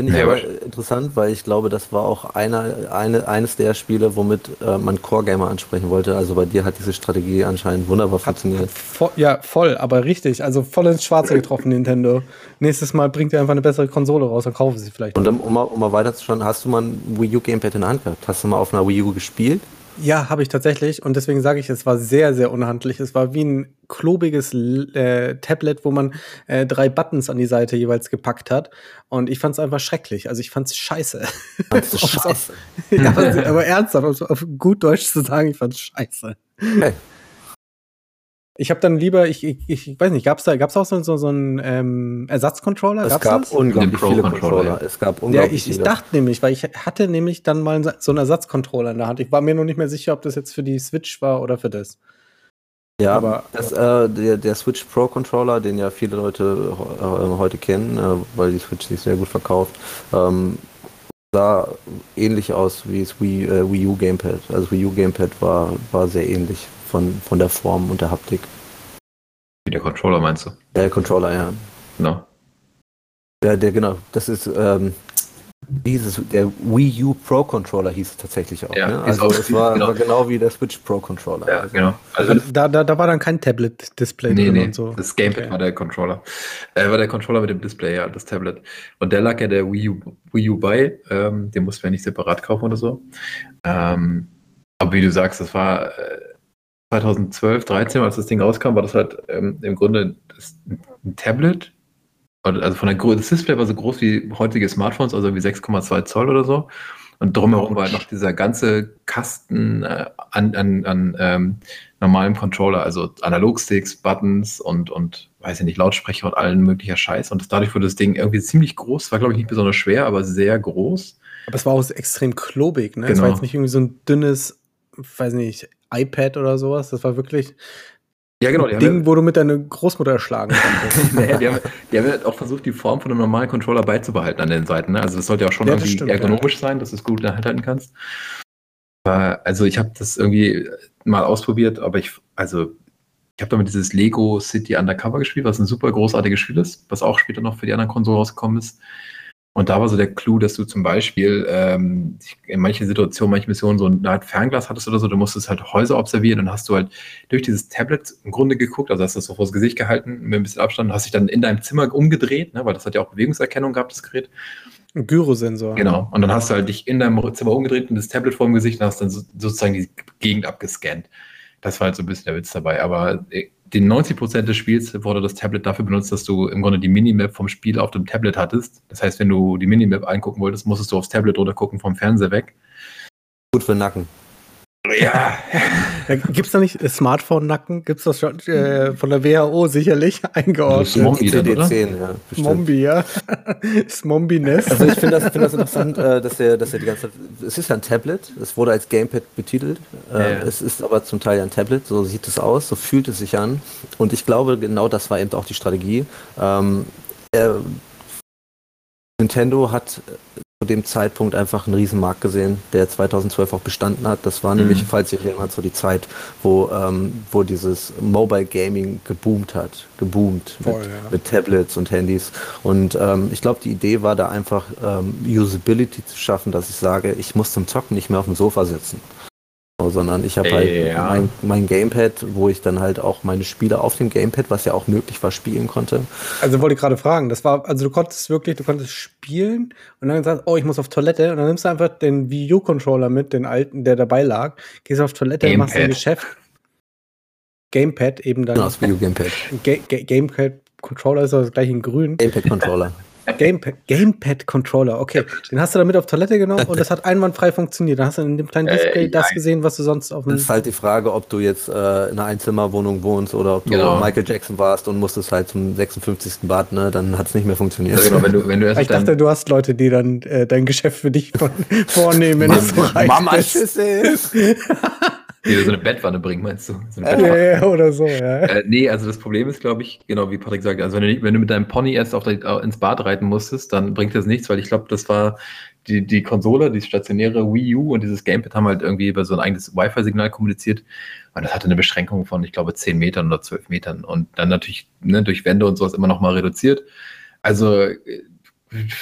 Finde ich ja, aber interessant, weil ich glaube, das war auch einer, eine, eines der Spiele, womit äh, man Core-Gamer ansprechen wollte. Also bei dir hat diese Strategie anscheinend wunderbar hat, funktioniert. Vo ja, voll, aber richtig. Also voll ins Schwarze getroffen, Nintendo. Nächstes Mal bringt ihr einfach eine bessere Konsole raus, dann kaufen sie vielleicht. Und um, um, mal, um mal weiterzuschauen, hast du mal ein Wii U Gamepad in der Hand gehabt? Hast du mal auf einer Wii U gespielt? Ja, habe ich tatsächlich. Und deswegen sage ich, es war sehr, sehr unhandlich. Es war wie ein klobiges äh, Tablet, wo man äh, drei Buttons an die Seite jeweils gepackt hat. Und ich fand es einfach schrecklich. Also ich fand es scheiße. scheiße. ja, aber ernsthaft, auf, auf gut Deutsch zu sagen, ich fand es scheiße. Ich habe dann lieber, ich, ich, ich weiß nicht, gab es da gab's auch so, so, so einen ähm, Ersatzcontroller? Es gab das? unglaublich viele Controller. Es gab unglaublich ja, ich, viele. ich dachte nämlich, weil ich hatte nämlich dann mal so einen Ersatzcontroller in der Hand. Ich war mir noch nicht mehr sicher, ob das jetzt für die Switch war oder für das. Ja, aber das, äh, der, der Switch Pro Controller, den ja viele Leute äh, heute kennen, äh, weil die Switch sich sehr gut verkauft, ähm, sah ähnlich aus wie das Wii, äh, Wii U Gamepad. Also Wii U Gamepad war, war sehr ähnlich von, von der Form und der Haptik. Wie der Controller meinst du? Der Controller, ja. Genau. Der, der genau, das ist ähm, dieses, der Wii U Pro Controller hieß es tatsächlich auch. Ja, ne? Also es war genau. war genau. wie der Switch Pro Controller. Ja, also. genau. Also da, da, da war dann kein Tablet-Display nee, drin nee, und so. Das Gamepad okay. war der Controller. Äh, war der Controller mit dem Display, ja, das Tablet. Und der lag ja der Wii U, Wii U bei. Ähm, den mussten wir nicht separat kaufen oder so. Ähm, aber wie du sagst, das war. Äh, 2012, 13, als das Ding rauskam, war das halt ähm, im Grunde ein Tablet. Also von der Größe, das Display war so groß wie heutige Smartphones, also wie 6,2 Zoll oder so. Und drumherum war halt noch dieser ganze Kasten äh, an, an, an ähm, normalem Controller, also Analogsticks, Buttons und, und weiß ich nicht, Lautsprecher und allen möglicher Scheiß. Und das, dadurch wurde das Ding irgendwie ziemlich groß. War, glaube ich, nicht besonders schwer, aber sehr groß. Aber es war auch extrem klobig, ne? Genau. Es war genau. jetzt nicht irgendwie so ein dünnes, weiß nicht, iPad oder sowas. Das war wirklich ja, genau, ein Ding, ja, wo du mit deiner Großmutter erschlagen kannst. naja, die haben, die haben ja auch versucht, die Form von einem normalen Controller beizubehalten an den Seiten. Ne? Also das sollte ja auch schon ja, irgendwie stimmt, ergonomisch sein, dass du es gut in der Hand halten kannst. Also ich habe das irgendwie mal ausprobiert, aber ich, also ich habe damit dieses Lego City Undercover gespielt, was ein super großartiges Spiel ist, was auch später noch für die anderen Konsolen rausgekommen ist. Und da war so der Clou, dass du zum Beispiel ähm, in manchen Situationen, manchen Missionen so eine Art Fernglas hattest oder so, du musstest halt Häuser observieren und hast du halt durch dieses Tablet im Grunde geguckt, also hast du das so vors Gesicht gehalten mit ein bisschen Abstand, hast dich dann in deinem Zimmer umgedreht, ne, weil das hat ja auch Bewegungserkennung gehabt, das Gerät. Ein Gyrosensor. Genau. Und dann hast du halt dich in deinem Zimmer umgedreht und das Tablet vor dem Gesicht und hast dann so, sozusagen die Gegend abgescannt. Das war halt so ein bisschen der Witz dabei. Aber äh, den 90% des Spiels wurde das Tablet dafür benutzt, dass du im Grunde die Minimap vom Spiel auf dem Tablet hattest. Das heißt, wenn du die Minimap angucken wolltest, musstest du aufs Tablet oder gucken vom Fernseher weg. Gut für den Nacken. Ja. Gibt es da nicht Smartphone-Nacken? Gibt es das schon äh, von der WHO sicherlich eingeordnet? Oder? CD10, ja. Smombi, ja. Smombi-Nest. Also ich finde das, find das interessant, äh, dass er dass er die ganze Zeit, es ist ja ein Tablet, es wurde als Gamepad betitelt, äh, Ja, es ist aber zum Teil ein Tablet, so sieht es aus, so fühlt es sich an und ich glaube genau das war eben auch die Strategie. Ähm, er, Nintendo hat äh, zu dem Zeitpunkt einfach einen Riesenmarkt gesehen, der 2012 auch bestanden hat. Das war nämlich, Mhm. falls ihr erinnert, so die Zeit, wo, ähm, wo dieses Mobile Gaming geboomt hat, geboomt Voll, mit, ja. mit Tablets und Handys. Und ähm, ich glaube, die Idee war da einfach ähm, Usability zu schaffen, dass ich sage, ich muss zum Zocken nicht mehr auf dem Sofa sitzen. So, sondern ich habe halt Ja. mein, mein Gamepad, wo ich dann halt auch meine Spiele auf dem Gamepad, was ja auch möglich war, spielen konnte. Also wollte ich gerade fragen, das war, also du konntest wirklich, du konntest spielen und dann sagst, oh, ich muss auf Toilette und dann nimmst du einfach den Wii U-Controller mit, den alten, der dabei lag, gehst auf Toilette, Gamepad. machst dein Geschäft. Gamepad eben dann. Genau, das Video Gamepad. Ga Ga Gamepad Controller ist das gleich in grün. Gamepad Controller. Gamepad, Gamepad Controller, okay. Den hast du dann mit auf Toilette genommen und das hat einwandfrei funktioniert. Dann hast du in dem kleinen Äh, Display das nein. gesehen, was du sonst auf dem. Das ist halt die Frage, ob du jetzt äh, in einer Einzimmerwohnung wohnst oder ob du Genau. Michael Jackson warst und musstest halt zum 56. Bad, ne? Dann hat es nicht mehr funktioniert. Also genau, wenn du, wenn du erst ich dachte, du hast Leute, die dann äh, dein Geschäft für dich von, vornehmen, Mama bist. Schüssel! dir so eine Bettwanne bringen, meinst du? So ja, oder so, ja. Äh, nee, also das Problem ist, glaube ich, genau wie Patrick sagt, also wenn du, wenn du mit deinem Pony erst auf der, äh, ins Bad reiten musstest, dann bringt das nichts, weil ich glaube, das war die, die Konsole, die stationäre Wii U und dieses Gamepad haben halt irgendwie über so ein eigenes Wi-Fi-Signal kommuniziert und das hatte eine Beschränkung von, ich glaube, 10 Metern oder 12 Metern und dann natürlich ne, durch Wände und sowas immer noch mal reduziert. Also äh,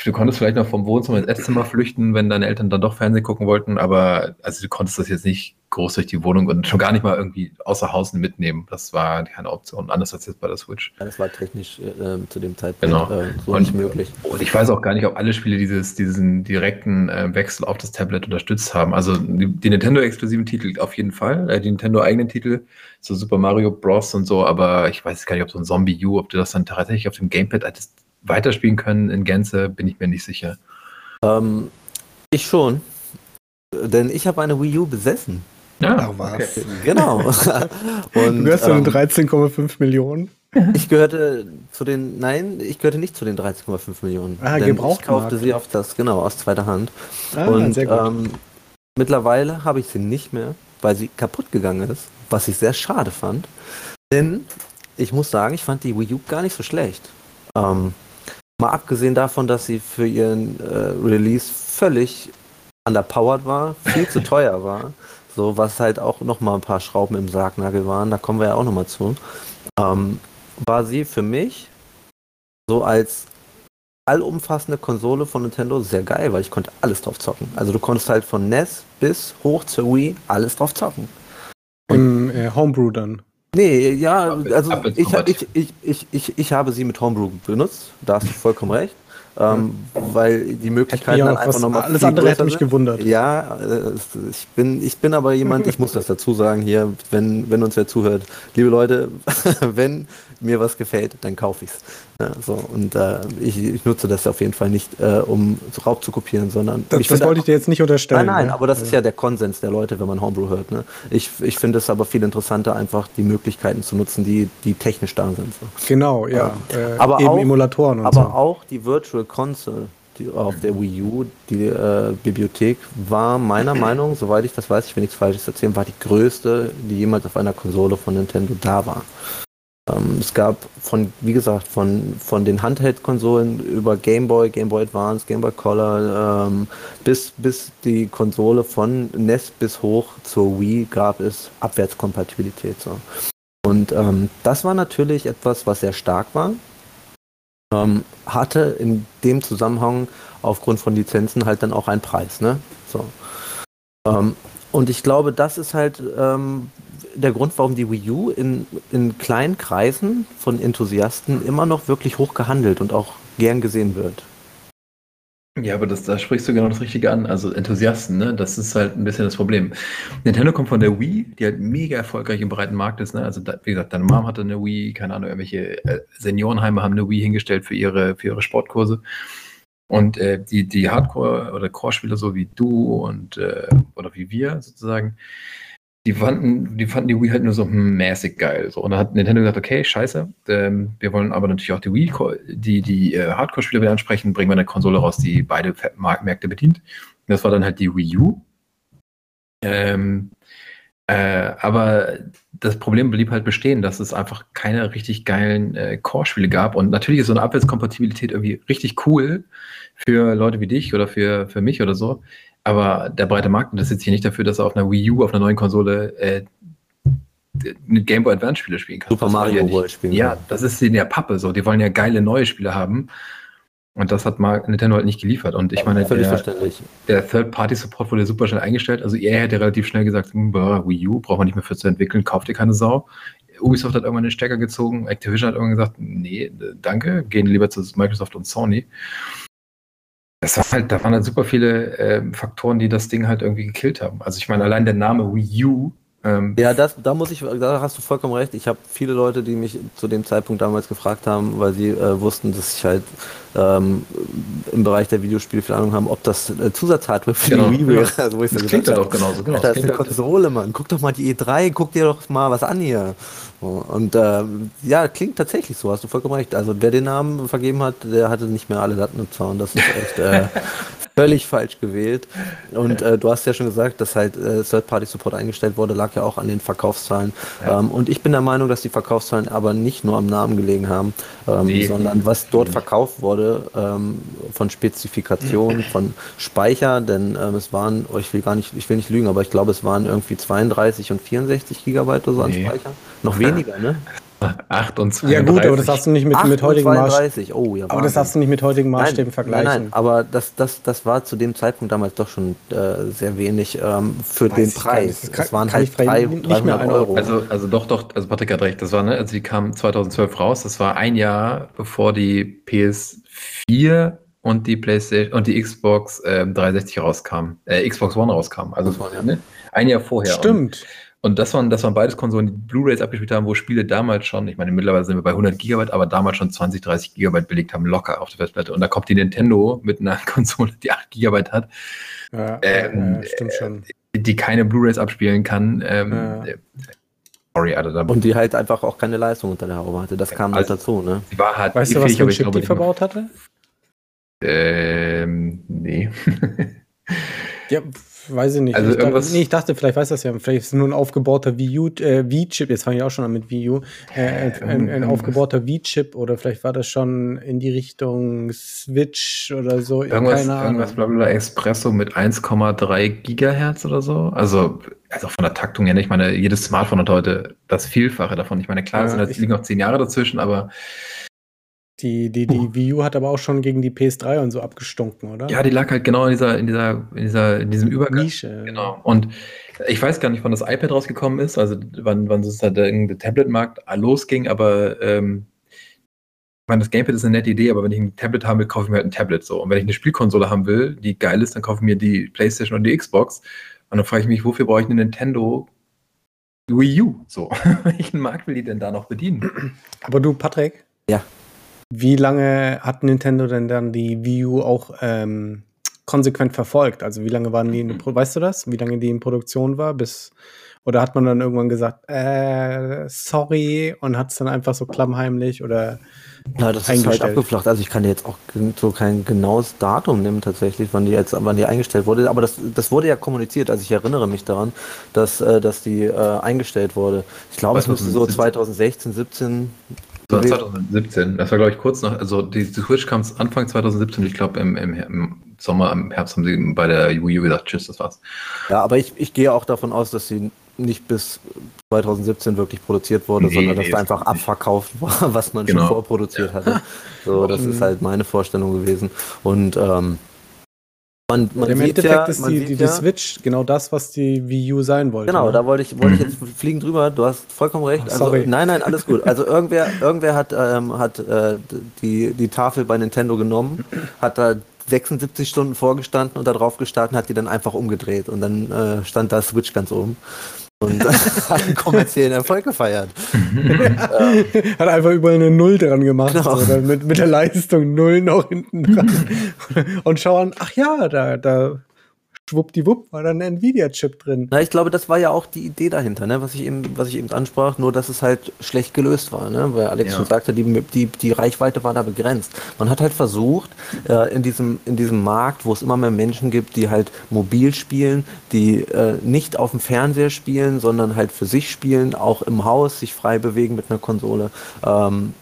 du konntest vielleicht noch vom Wohnzimmer ins Esszimmer flüchten, wenn deine Eltern dann doch Fernsehen gucken wollten, aber also du konntest das jetzt nicht groß durch die Wohnung und schon gar nicht mal irgendwie außer Haus mitnehmen. Das war keine Option, anders als jetzt bei der Switch. Das war technisch äh, zu dem Zeitpunkt Genau. äh, so Und- nicht möglich. Und ich weiß auch gar nicht, ob alle Spiele dieses, diesen direkten äh, Wechsel auf das Tablet unterstützt haben. Also die, die Nintendo-exklusiven Titel auf jeden Fall, äh, die Nintendo-eigenen Titel, so Super Mario Bros. und so, aber ich weiß gar nicht, ob so ein Zombie U, ob du das dann tatsächlich auf dem Gamepad hättest weiterspielen können in Gänze, bin ich mir nicht sicher. Ähm, ich schon. Denn ich habe eine Wii U besessen. Ja, Ach, was. Genau. Du Und gehörst zu den ähm, 13,5 Millionen. ich gehörte zu den, nein, ich gehörte nicht zu den 13,5 Millionen. Ah, denn ich Gebrauchtmarkt. kaufte sie auf das, genau, aus zweiter Hand. Ah, und sehr gut. Ähm, mittlerweile habe ich sie nicht mehr, weil sie kaputt gegangen ist, was ich sehr schade fand. Denn ich muss sagen, ich fand die Wii U gar nicht so schlecht. Ähm, mal abgesehen davon, dass sie für ihren äh, Release völlig underpowered war, viel zu teuer war. So, was halt auch noch mal ein paar Schrauben im Sargnagel waren, da kommen wir ja auch noch mal zu. Ähm, war sie für mich so als allumfassende Konsole von Nintendo sehr geil, weil ich konnte alles drauf zocken. Also du konntest halt von NES bis hoch zur Wii alles drauf zocken. Im äh, Homebrew dann. Nee, ja, also ich, ich, ich, ich, ich, ich habe sie mit Homebrew benutzt, da hast du vollkommen recht. Ähm, weil die Möglichkeiten dann einfach nochmal alles andere hätte mich sind. gewundert. Ja, äh, ich bin, ich bin aber jemand, ich muss das dazu sagen hier, wenn, wenn uns wer zuhört. Liebe Leute, wenn mir was gefällt, dann kaufe ich es. Ja, so, und äh, ich, ich nutze das auf jeden Fall nicht, äh, um Raub zu kopieren, sondern Das, ich das wollte ich dir jetzt nicht unterstellen. Nein, nein, ne? aber das ist ja der Konsens der Leute, wenn man Homebrew hört. Ne? Ich, ich finde es aber viel interessanter, einfach die Möglichkeiten zu nutzen, die, die technisch da sind. So. Genau, ja. Äh, Aber eben auch- Emulatoren und Aber so. auch die Virtual Console die, auf der Wii U, die äh, Bibliothek, war meiner Meinung, soweit ich das weiß, ich will nichts Falsches erzählen, war die größte, die jemals auf einer Konsole von Nintendo da war. Ähm, es gab von, wie gesagt, von, von den Handheld-Konsolen über Game Boy, Game Boy Advance, Game Boy Color, ähm, bis, bis die Konsole von NES bis hoch zur Wii gab es Abwärtskompatibilität. So. Und ähm, das war natürlich etwas, was sehr stark war. Ähm, hatte in dem Zusammenhang aufgrund von Lizenzen halt dann auch einen Preis. Ne? So. Ähm, und ich glaube, das ist halt ähm, der Grund, warum die Wii U in, in kleinen Kreisen von Enthusiasten immer noch wirklich hoch gehandelt und auch gern gesehen wird. Ja, aber das, da sprichst du genau das Richtige an. Also Enthusiasten, ne? Das ist halt ein bisschen das Problem. Nintendo kommt von der Wii, die halt mega erfolgreich im breiten Markt ist. Ne? Also da, wie gesagt, deine Mom hatte eine Wii, keine Ahnung, irgendwelche äh, Seniorenheime haben eine Wii hingestellt für ihre, für ihre Sportkurse. Und äh, die, die Hardcore- oder Core-Spieler, so wie du und äh, oder wie wir sozusagen, die fanden, die fanden die Wii halt nur so hm, mäßig geil. So. Und dann hat Nintendo gesagt, okay, scheiße, ähm, wir wollen aber natürlich auch die Wii, die, die äh, Hardcore-Spieler wieder ansprechen, bringen wir eine Konsole raus, die beide Märkte bedient. Und das war dann halt die Wii U. Ähm, äh, aber das Problem blieb halt bestehen, dass es einfach keine richtig geilen äh, Core-Spiele gab. Und natürlich ist so eine Abwärtskompatibilität irgendwie richtig cool für Leute wie dich oder für, für mich oder so. Aber der breite Markt interessiert sich nicht dafür, dass er auf einer Wii U, auf einer neuen Konsole, äh, Game Boy Advance Spiele spielen kann. Super Das Mario ja World nicht. spielen Ja, das ist in der Pappe so. Die wollen ja geile neue Spiele haben. Und das hat mal Nintendo halt nicht geliefert. Und ich meine, Völlig der, der Third-Party-Support wurde super schnell eingestellt. Also EA hätte relativ schnell gesagt, hm, Wii U braucht man nicht mehr für zu entwickeln, kauft ihr keine Sau. Ubisoft hat irgendwann den Stecker gezogen, Activision hat irgendwann gesagt, nee, danke, gehen lieber zu Microsoft und Sony. Das war halt, da waren halt super viele ähm, Faktoren, die das Ding halt irgendwie gekillt haben. Also ich meine, allein der Name Wii U, ähm, Ja, das, da muss ich, da hast du vollkommen recht. Ich habe viele Leute, die mich zu dem Zeitpunkt damals gefragt haben, weil sie äh, wussten, dass ich halt ähm, im Bereich der Ahnung haben, ob das Zusatzhardware für Genau, die Wii wäre. ja. Also, wo ich das klingt ja doch genauso. Genau. Alter, Das ist eine Konsole, Mann. Guck doch mal die E3, guck dir doch mal was an hier. Und äh, ja, klingt tatsächlich so, hast du vollkommen recht. Also wer den Namen vergeben hat, der hatte nicht mehr alle Latten im Zaun. Das ist echt äh, völlig falsch gewählt. Und äh, du hast ja schon gesagt, dass halt äh, Third-Party-Support eingestellt wurde, lag ja auch an den Verkaufszahlen. Ja. Ähm, und ich bin der Meinung, dass die Verkaufszahlen aber nicht nur am Namen gelegen haben, ähm, sondern was dort verkauft wurde ähm, von Spezifikationen, von Speicher, denn ähm, es waren, oh, ich will gar nicht, ich will nicht lügen, aber ich glaube, es waren irgendwie 32 und 64 Gigabyte oder so an Nee. Speicher. Noch weniger, ne? 8 und 32. Ja gut, aber das darfst du nicht mit, 8 mit heutigen Maßstäben. 32, oh ja. Aber das darfst du nicht mit heutigen Maßstäben Nein, vergleichen. Nein, nein, aber das, das, das war zu dem Zeitpunkt damals doch schon äh, sehr wenig ähm, für Weiß den. Preis. Das kann- Es waren halt ich frei- drei- nicht mehr 300 einordnen. Euro. Also, also doch, doch, also Patrick hat recht. Das war, ne, also die kam 2012 raus. Das war ein Jahr bevor die PS4 und die PlayStation und die Xbox ähm, 360 rauskam, äh, Xbox One rauskam. Also es war ne, ein Jahr vorher. Stimmt. Und, und das waren, das waren beides Konsolen, die Blu-rays abgespielt haben, wo Spiele damals schon, ich meine, mittlerweile sind wir bei 100 Gigabyte, aber damals schon 20, 30 Gigabyte belegt haben, locker auf der Festplatte. Und da kommt die Nintendo mit einer Konsole, die 8 Gigabyte hat, Ja, Ähm, ja, stimmt schon. die keine Blu-rays abspielen kann. Ähm, Ja. äh, Sorry, Alter, da Und die halt einfach auch keine Leistung unter der Haube hatte. Das kam halt Also- dazu, ne? die war halt Weißt du, was für ein ich Chip die verbaut hatte? Ähm, nee. Ja, weiß ich nicht. Also ich, dachte, irgendwas- nee, ich dachte, vielleicht weiß das ja. Vielleicht ist es nur ein aufgebauter Wii U, äh, Wii-Chip. Jetzt fange ich auch schon an mit Wii U. Äh, ein, ein, ein irgendwas- aufgebauter Wii-Chip oder vielleicht war das schon in die Richtung Switch oder so. Irgendwas, Keine Ahnung. irgendwas blablabla Espresso mit 1,3 Gigahertz oder so. Also, also von der Taktung her, nicht. ich meine, jedes Smartphone hat heute das Vielfache davon. Ich meine, klar, Ja, es sind liegen noch zehn Jahre dazwischen, aber Die, die, die Wii U hat aber auch schon gegen die PS3 und so abgestunken, oder? ja, die lag halt genau in dieser, in dieser, in dieser, in diesem Übergang. Nische. Genau. Und ich weiß gar nicht, wann das iPad rausgekommen ist, also wann, wann sozusagen der, der Tablet-Markt losging, aber ähm, ich meine, das Gamepad ist eine nette Idee, aber wenn ich ein Tablet haben will, kaufe ich mir halt ein Tablet so. Und wenn ich eine Spielkonsole haben will, die geil ist, dann kaufe ich mir die PlayStation und die Xbox. Und dann frage ich mich, wofür brauche ich eine Nintendo Wii U? So, welchen Markt will die denn da noch bedienen? Aber du, Patrick? Ja. Wie lange hat Nintendo denn dann die Wii U auch ähm, konsequent verfolgt? Also wie lange waren die in Pro weißt du das? Wie lange die in Produktion war? Bis oder hat man dann irgendwann gesagt, äh, sorry und hat es dann einfach so klammheimlich oder Ja, das ist halt abgeflacht. Also ich kann dir jetzt auch so kein genaues Datum nehmen tatsächlich, wann die jetzt, wann die eingestellt wurde. Aber das, das wurde ja kommuniziert. Also ich erinnere mich daran, dass, äh, dass die äh, eingestellt wurde. Ich glaube, es müsste so 2016, 17. Das war gewesen- 2017. Das war, glaube ich, kurz nach, also die, die Switch kam Anfang 2017. Ich glaube, im, im, im Sommer, im Herbst haben sie bei der Wii U gesagt, tschüss, das war's. Ja, aber ich, ich gehe auch davon aus, dass sie nicht bis 2017 wirklich produziert wurde, Nee, sondern dass nee, da einfach abverkauft war, was man schon Genau. vorproduziert hatte. So, das ist halt meine Vorstellung gewesen. Und ähm, man, man Im Endeffekt ja, ist die, die, die Switch genau das, was die Wii U sein wollte. Genau, ne? da wollte ich, wollte ich jetzt fliegen drüber. Du hast vollkommen recht. Also, Sorry. nein, nein, alles gut. Also irgendwer, irgendwer hat, ähm, hat äh, die, die Tafel bei Nintendo genommen, hat da 76 Stunden vorgestanden und da drauf gestartet und hat die dann einfach umgedreht und dann äh, stand da Switch ganz oben und hat einen kommerziellen Erfolg gefeiert. Hat einfach überall eine Null dran gemacht. Genau. Oder mit, mit der Leistung Null noch hinten dran. Und schauen, ach ja, da, da schwuppdiwupp war dann ein Nvidia-Chip drin. Na, ich glaube, das war ja auch die Idee dahinter, ne? was, ich eben, was ich eben ansprach, nur dass es halt schlecht gelöst war, ne? weil Alex Ja. schon sagte, die, die, die Reichweite war da begrenzt. Man hat halt versucht, äh, in, diesem, in diesem Markt, wo es immer mehr Menschen gibt, die halt mobil spielen, die äh, nicht auf dem Fernseher spielen, sondern halt für sich spielen, auch im Haus sich frei bewegen mit einer Konsole, ähm, äh,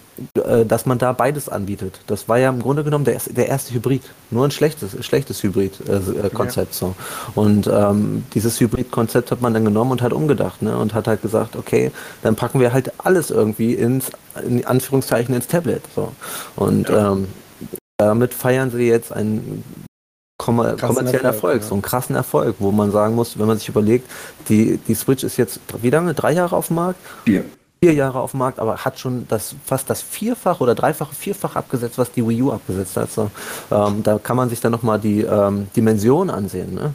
dass man da beides anbietet. Das war ja im Grunde genommen der, erste- der erste Hybrid. Nur ein schlechtes, schlechtes Hybrid-Konzept. Äh, Konzept so. Und ähm, dieses Hybrid-Konzept hat man dann genommen und hat umgedacht ne? und hat halt gesagt, okay, dann packen wir halt alles irgendwie ins, in Anführungszeichen, ins Tablet. So. Und ähm, damit feiern sie jetzt einen kommer Krassen kommerziellen Erfolg, Erfolg, ja. so einen krassen Erfolg, wo man sagen muss, wenn man sich überlegt, die, die Switch ist jetzt wie lange? Drei Jahre auf dem Markt? Vier. Vier Jahre auf dem Markt, aber hat schon das fast das Vierfach oder Dreifache, Vierfach abgesetzt, was die Wii U abgesetzt hat. So, ähm, da kann man sich dann nochmal die ähm, Dimension ansehen. Ne?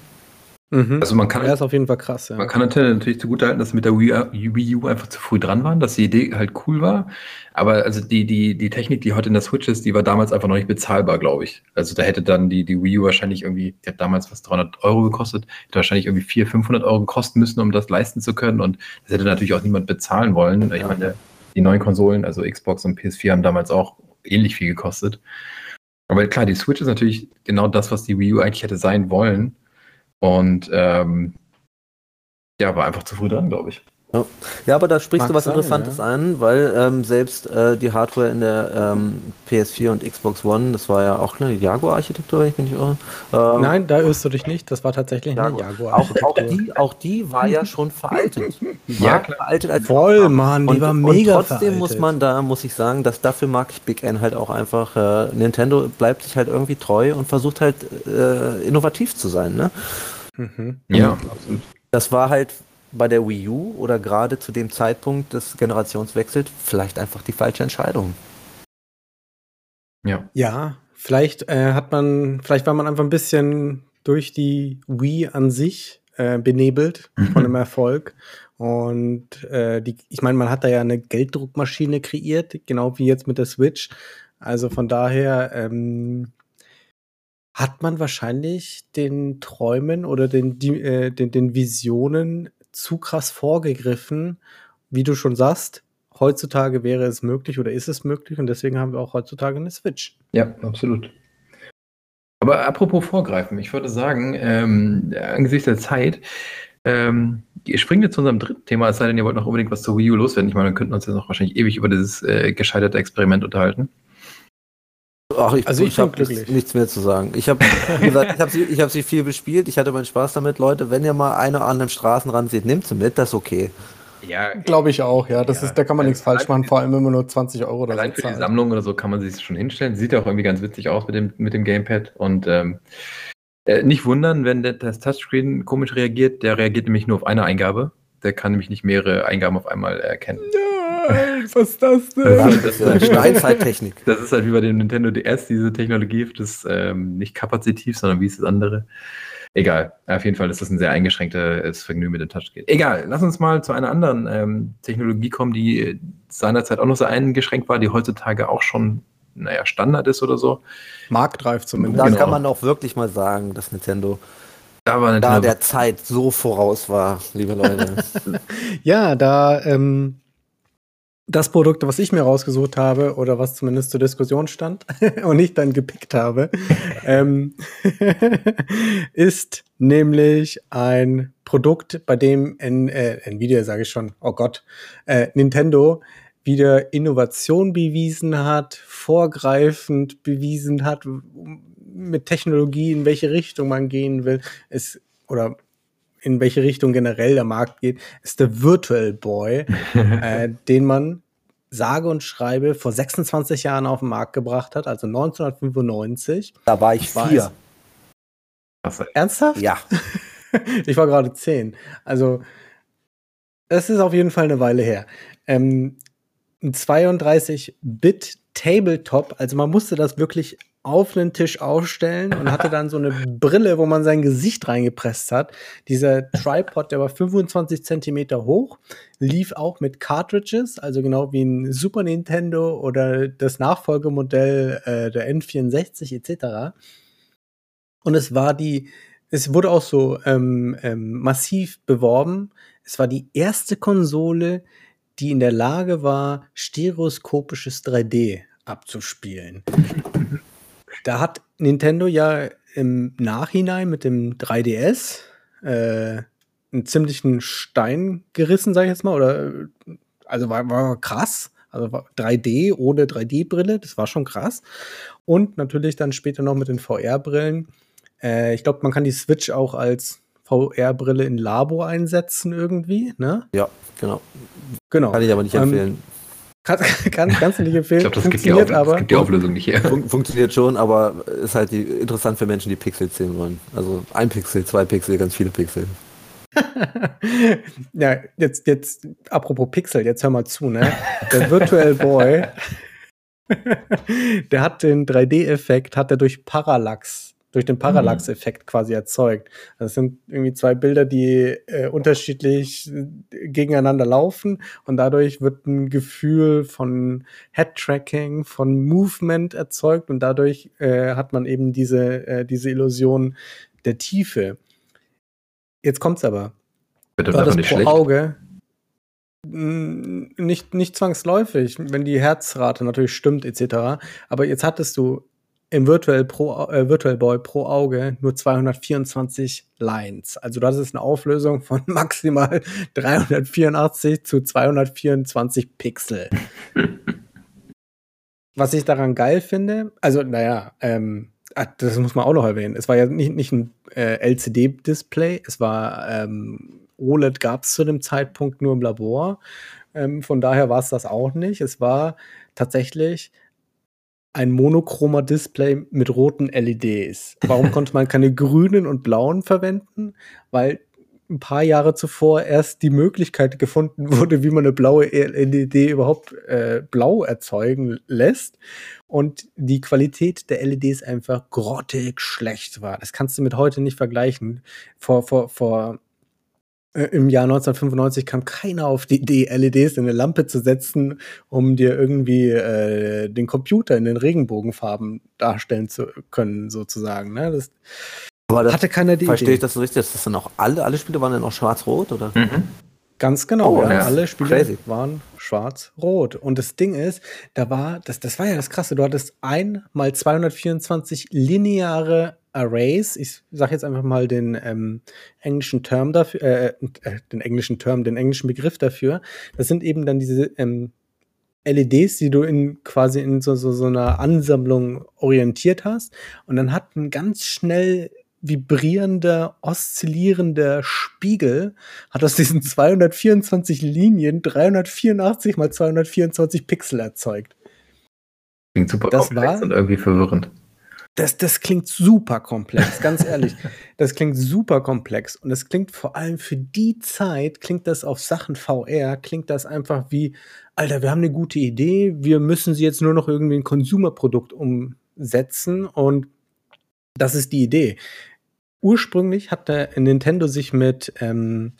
Mhm. Also man kann, er ist auf jeden Fall krass, ja. man kann natürlich zugutehalten, dass sie mit der Wii, U einfach zu früh dran waren, dass die Idee halt cool war. Aber also die, die, die Technik, die heute in der Switch ist, die war damals einfach noch nicht bezahlbar, glaube ich. Also da hätte dann die, die Wii U wahrscheinlich irgendwie, die hat damals fast 300 Euro gekostet, hätte wahrscheinlich irgendwie 400, 500 Euro kosten müssen, um das leisten zu können. Und das hätte natürlich auch niemand bezahlen wollen. Ich Ja. meine, die neuen Konsolen, also Xbox und PS4, haben damals auch ähnlich viel gekostet. Aber klar, die Switch ist natürlich genau das, was die Wii U eigentlich hätte sein wollen. Und ähm, ja, war einfach zu früh dran, glaube ich. Ja, aber da sprichst Mag du was sein, Interessantes an, weil ähm, selbst äh, die Hardware in der ähm, PS4 und Xbox One, das war ja auch eine Jaguar-Architektur, wenn ich mich nicht irre. Ähm, Nein, da irrst du dich nicht. Das war tatsächlich eine Jaguar. Jaguar. Auch, auch, die, auch die war ja schon veraltet. Die Ja, klar. veraltet als Voll, Mann, die und, war und mega trotzdem veraltet. muss man da, muss ich sagen, dass dafür mag ich Big N halt auch einfach. Äh, Nintendo bleibt sich halt irgendwie treu und versucht halt äh, innovativ zu sein. Ne? Mhm. Ja, absolut. Das war halt bei der Wii U oder gerade zu dem Zeitpunkt des Generationswechsels vielleicht einfach die falsche Entscheidung. Ja. Ja, vielleicht äh, hat man, vielleicht war man einfach ein bisschen durch die Wii an sich äh, benebelt von dem Erfolg. Und äh, die, ich meine, man hat da ja eine Gelddruckmaschine kreiert, genau wie jetzt mit der Switch. Also von daher ähm, hat man wahrscheinlich den Träumen oder den, die, äh, den, den Visionen zu krass vorgegriffen, wie du schon sagst. Heutzutage wäre es möglich oder ist es möglich und deswegen haben wir auch heutzutage eine Switch. Ja, absolut. Aber apropos Vorgreifen, ich würde sagen, ähm, angesichts der Zeit, ähm, springt jetzt zu unserem dritten Thema, es sei denn, ihr wollt noch unbedingt was zur Wii U loswerden. Ich meine, wir könnten uns jetzt noch wahrscheinlich ewig über dieses äh, gescheiterte Experiment unterhalten. Ach, ich, Also ich ich habe nichts mehr zu sagen. Ich habe, gesagt, ich habe sie, ich hab sie viel bespielt. Ich hatte meinen Spaß damit, Leute. Wenn ihr mal eine an einem Straßenrand seht, nehmt sie mit, das ist okay. Ja, Glaube ich auch, ja. Das Ja. ist, da kann man nichts falsch machen, Allein- vor allem wenn man nur 20 Euro oder Allein so für die. Sammlung oder so kann man sich schon hinstellen. Sieht ja auch irgendwie ganz witzig aus mit dem, mit dem Gamepad. Und ähm, äh, nicht wundern, wenn der, das Touchscreen komisch reagiert. Der reagiert nämlich nur auf eine Eingabe. Der kann nämlich nicht mehrere Eingaben auf einmal erkennen. Nein, was ist das denn? Das ist ja Steinzeittechnik. Das ist halt wie bei dem Nintendo DS, diese Technologie, das ist ähm, nicht kapazitiv, sondern wie ist das andere? Egal, auf jeden Fall ist das ein sehr eingeschränktes Vergnügen mit dem Touchscreen. Egal, lass uns mal zu einer anderen ähm, Technologie kommen, die äh, seinerzeit auch noch sehr eingeschränkt war, die heutzutage auch schon, naja, Standard ist oder so. Marktreif zumindest. Da Genau. kann man auch wirklich mal sagen, dass Nintendo Da war da Nintendo der Zeit so voraus war, liebe Leute. Ja, da ähm, das Produkt, was ich mir rausgesucht habe oder was zumindest zur Diskussion stand und ich dann gepickt habe, ähm, ist nämlich ein Produkt, bei dem N äh, Nvidia, sage ich schon, oh Gott, äh, Nintendo wieder Innovation bewiesen hat, vorgreifend bewiesen hat, mit Technologie, in welche Richtung man gehen will. Es, oder in welche Richtung generell der Markt geht, ist der Virtual Boy, äh, den man sage und schreibe vor 26 Jahren auf den Markt gebracht hat, also 1995. Da war ich vier. Ernsthaft? Ja. ich war gerade zehn. Also, es ist auf jeden Fall eine Weile her. Ähm, ein 32-Bit Tabletop, also man musste das wirklich auf einen Tisch aufstellen und hatte dann so eine Brille, wo man sein Gesicht reingepresst hat. Dieser Tripod, der war 25 Zentimeter hoch, lief auch mit Cartridges, also genau wie ein Super Nintendo oder das Nachfolgemodell äh, der N64 etc. Und es war die, es wurde auch so ähm, ähm, massiv beworben. Es war die erste Konsole, die in der Lage war, stereoskopisches 3D abzuspielen. Da hat Nintendo ja im Nachhinein mit dem 3DS äh, einen ziemlichen Stein gerissen, sag ich jetzt mal, oder also war, war krass. Also 3D ohne 3D-Brille, das war schon krass. Und natürlich dann später noch mit den VR-Brillen. Äh, ich glaube, man kann die Switch auch als VR-Brille in Labor einsetzen irgendwie, ne? Ja, genau. Genau. Kann ich aber nicht Ähm, empfehlen. Kann, kann, kannst du nicht empfehlen. Ich glaube, das gibt die, das aber. gibt die Auflösung nicht her. Fun funktioniert schon, aber ist halt die, interessant für Menschen, die Pixel zählen wollen. Also ein Pixel, zwei Pixel, ganz viele Pixel. ja, jetzt, jetzt, apropos Pixel, jetzt hör mal zu, ne? Der Virtual Boy, der hat den 3D-Effekt, hat er durch Parallax, durch den Parallax-Effekt quasi erzeugt. Das sind irgendwie zwei Bilder, die äh, unterschiedlich äh, gegeneinander laufen und dadurch wird ein Gefühl von Head-Tracking, von Movement erzeugt und dadurch äh, hat man eben diese, äh, diese Illusion der Tiefe. Jetzt kommt's aber. Das War das nicht pro schlecht? Auge? Nicht, nicht zwangsläufig, wenn die Herzrate natürlich stimmt, etc. Aber jetzt hattest du im Virtual, pro, äh, Virtual Boy pro Auge nur 224 Lines. Also du hattest eine Auflösung von maximal 384 zu 224 Pixel. Was ich daran geil finde, also naja, ähm, ah, das muss man auch noch erwähnen. Es war ja nicht, nicht ein äh, LCD-Display, es war ähm, OLED gab es zu dem Zeitpunkt nur im Labor. Ähm, von daher war es das auch nicht. Es war tatsächlich ein monochromer Display mit roten LEDs. Warum konnte man keine grünen und blauen verwenden? Weil ein paar Jahre zuvor erst die Möglichkeit gefunden wurde, wie man eine blaue LED überhaupt äh, blau erzeugen lässt. Und die Qualität der LEDs einfach grottig schlecht war. Das kannst du mit heute nicht vergleichen. Vor, vor, vor im Jahr 1995 kam keiner auf die Idee, LEDs in eine Lampe zu setzen, um dir irgendwie äh, den Computer in den Regenbogenfarben darstellen zu können, sozusagen. Ne? Das Aber das hatte keiner die verstehe Idee. ich das so richtig. Das sind auch alle, alle Spiele waren dann auch schwarz-rot, oder? Mhm. Ganz genau, Oh, ja. Alle Spiele Crazy. waren schwarz-rot. Und das Ding ist, da war, das, das war ja das Krasse, du hattest ein mal 224 lineare Arrays. Ich sage jetzt einfach mal den ähm, englischen Term dafür, äh, äh, den englischen Term, den englischen Begriff dafür. Das sind eben dann diese ähm, LEDs, die du in quasi in so, so, so einer Ansammlung orientiert hast. Und dann hat ein ganz schnell vibrierender, oszillierender Spiegel hat aus diesen 224 Linien 384 mal 224 Pixel erzeugt. Klingt super Das komplex war- und irgendwie verwirrend. Das, das klingt super komplex, ganz ehrlich. Das klingt super komplex. Und es klingt vor allem für die Zeit, klingt das auf Sachen VR, klingt das einfach wie, Alter, wir haben eine gute Idee, wir müssen sie jetzt nur noch irgendwie in ein Konsumerprodukt umsetzen und das ist die Idee. Ursprünglich hat der Nintendo sich mit ähm,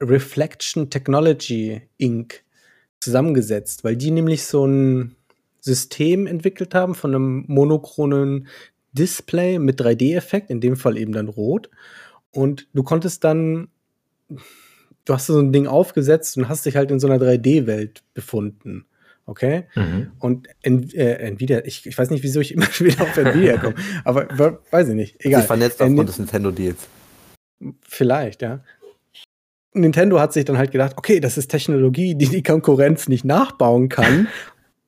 Reflection Technology Inc. zusammengesetzt, weil die nämlich so ein System entwickelt haben von einem monochronen Display mit 3D-Effekt, in dem Fall eben dann rot. Und du konntest dann, du hast so ein Ding aufgesetzt und hast dich halt in so einer 3D-Welt befunden. Okay? Mhm. Und in, äh, Nvidia, ich, ich weiß nicht, wieso ich immer wieder auf Nvidia komme, aber we- weiß ich nicht. Egal. Sich vernetzt Äh, aufgrund des Nintendo-Deals. Vielleicht, ja. Nintendo hat sich dann halt gedacht, okay, das ist Technologie, die die Konkurrenz nicht nachbauen kann.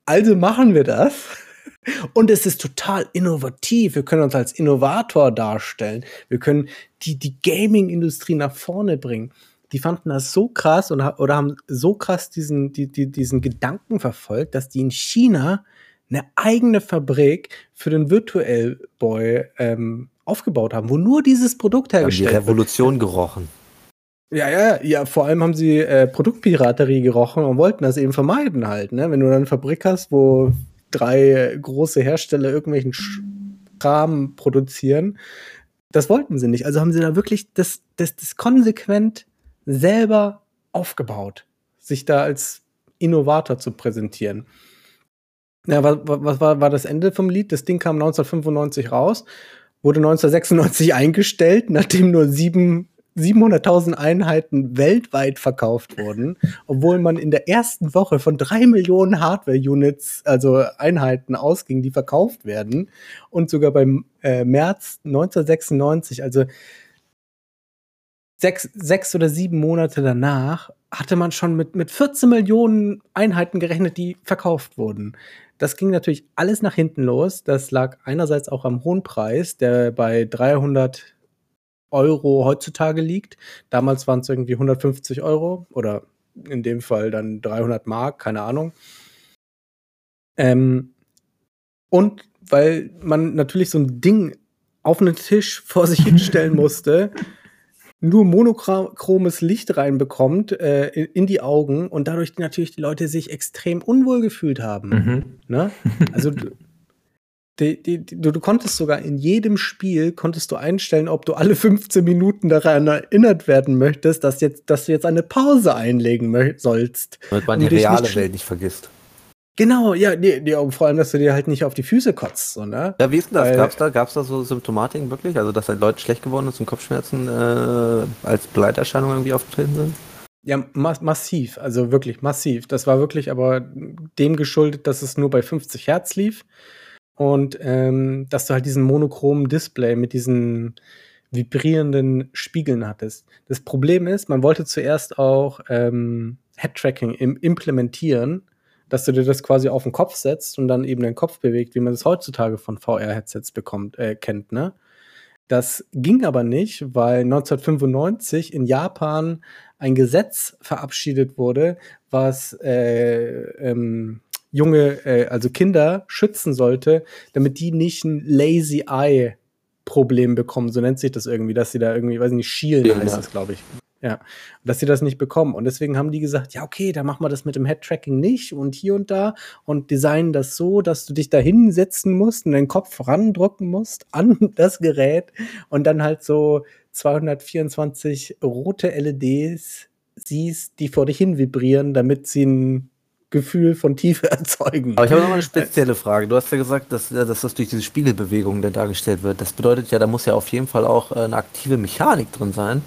Also machen wir das. Und es ist total innovativ. Wir können uns als Innovator darstellen. Wir können die, die Gaming-Industrie nach vorne bringen. Die fanden das so krass und, oder haben so krass diesen, die, die, diesen Gedanken verfolgt, dass die in China eine eigene Fabrik für den Virtual Boy ähm, aufgebaut haben, wo nur dieses Produkt Haben die hergestellt wird. Revolution gerochen. Ja, ja, ja, vor allem haben sie äh, Produktpiraterie gerochen und wollten das eben vermeiden halt, ne? Wenn du dann eine Fabrik hast, wo drei große Hersteller irgendwelchen Kram produzieren. Das wollten sie nicht. Also haben sie da wirklich das, das, das konsequent selber aufgebaut, sich da als Innovator zu präsentieren. Ja, was, was war, war das Ende vom Lied? Das Ding kam 1995 raus, wurde 1996 eingestellt, nachdem nur sieben 700.000 Einheiten weltweit verkauft wurden, obwohl man in der ersten Woche von drei Millionen Hardware-Units, also Einheiten ausging, die verkauft werden. Und sogar beim äh, März 1996, also sechs, sechs oder sieben Monate danach, hatte man schon mit, mit 14 Millionen Einheiten gerechnet, die verkauft wurden. Das ging natürlich alles nach hinten los. Das lag einerseits auch am hohen Preis, der bei 300 Euro heutzutage liegt. Damals waren es irgendwie 150 Euro oder in dem Fall dann 300 Mark, keine Ahnung. Ähm, und weil man natürlich so ein Ding auf einen Tisch vor sich hinstellen musste, nur monochromes Licht reinbekommt äh, in, die Augen und dadurch natürlich die Leute sich extrem unwohl gefühlt haben. Mhm. Ne? Also die, die, die, du, du, konntest sogar in jedem Spiel konntest du einstellen, ob du alle 15 Minuten daran erinnert werden möchtest, dass jetzt, dass du jetzt eine Pause einlegen sollst. Damit man die reale nicht Welt nicht vergisst. Genau, ja, die, die, vor allem, dass du dir halt nicht auf die Füße kotzt, so, ne? Ja, wie ist denn das? Weil, gab's da, gab's da so Symptomatiken wirklich? Also, dass halt Leute schlecht geworden sind und Kopfschmerzen äh, als Begleiterscheinung irgendwie aufgetreten sind? Ja, ma massiv, also wirklich massiv. Das war wirklich aber dem geschuldet, dass es nur bei 50 Hertz lief und ähm, dass du halt diesen monochromen Display mit diesen vibrierenden Spiegeln hattest. Das Problem ist, man wollte zuerst auch ähm, Head-Tracking im implementieren, dass du dir das quasi auf den Kopf setzt und dann eben den Kopf bewegt, wie man das heutzutage von VR-Headsets bekommt, äh, kennt, ne? Das ging aber nicht, weil 1995 in Japan ein Gesetz verabschiedet wurde, was äh, ähm, junge, äh, also Kinder schützen sollte, damit die nicht ein Lazy Eye Problem bekommen, so nennt sich das irgendwie, dass sie da irgendwie, weiß nicht, schielen ja, heißt das, glaube ich. Ja, dass sie das nicht bekommen. Und deswegen haben die gesagt, ja, okay, dann machen wir das mit dem Head-Tracking nicht und hier und da und designen das so, dass du dich da hinsetzen musst und den Kopf randrücken musst an das Gerät und dann halt so 224 rote LEDs siehst, die vor dich hin vibrieren, damit sie ein Gefühl von Tiefe erzeugen. Aber ich habe noch eine spezielle Frage. Du hast ja gesagt, dass, dass das durch diese Spiegelbewegung dann dargestellt wird. Das bedeutet ja, da muss ja auf jeden Fall auch äh, eine aktive Mechanik drin sein.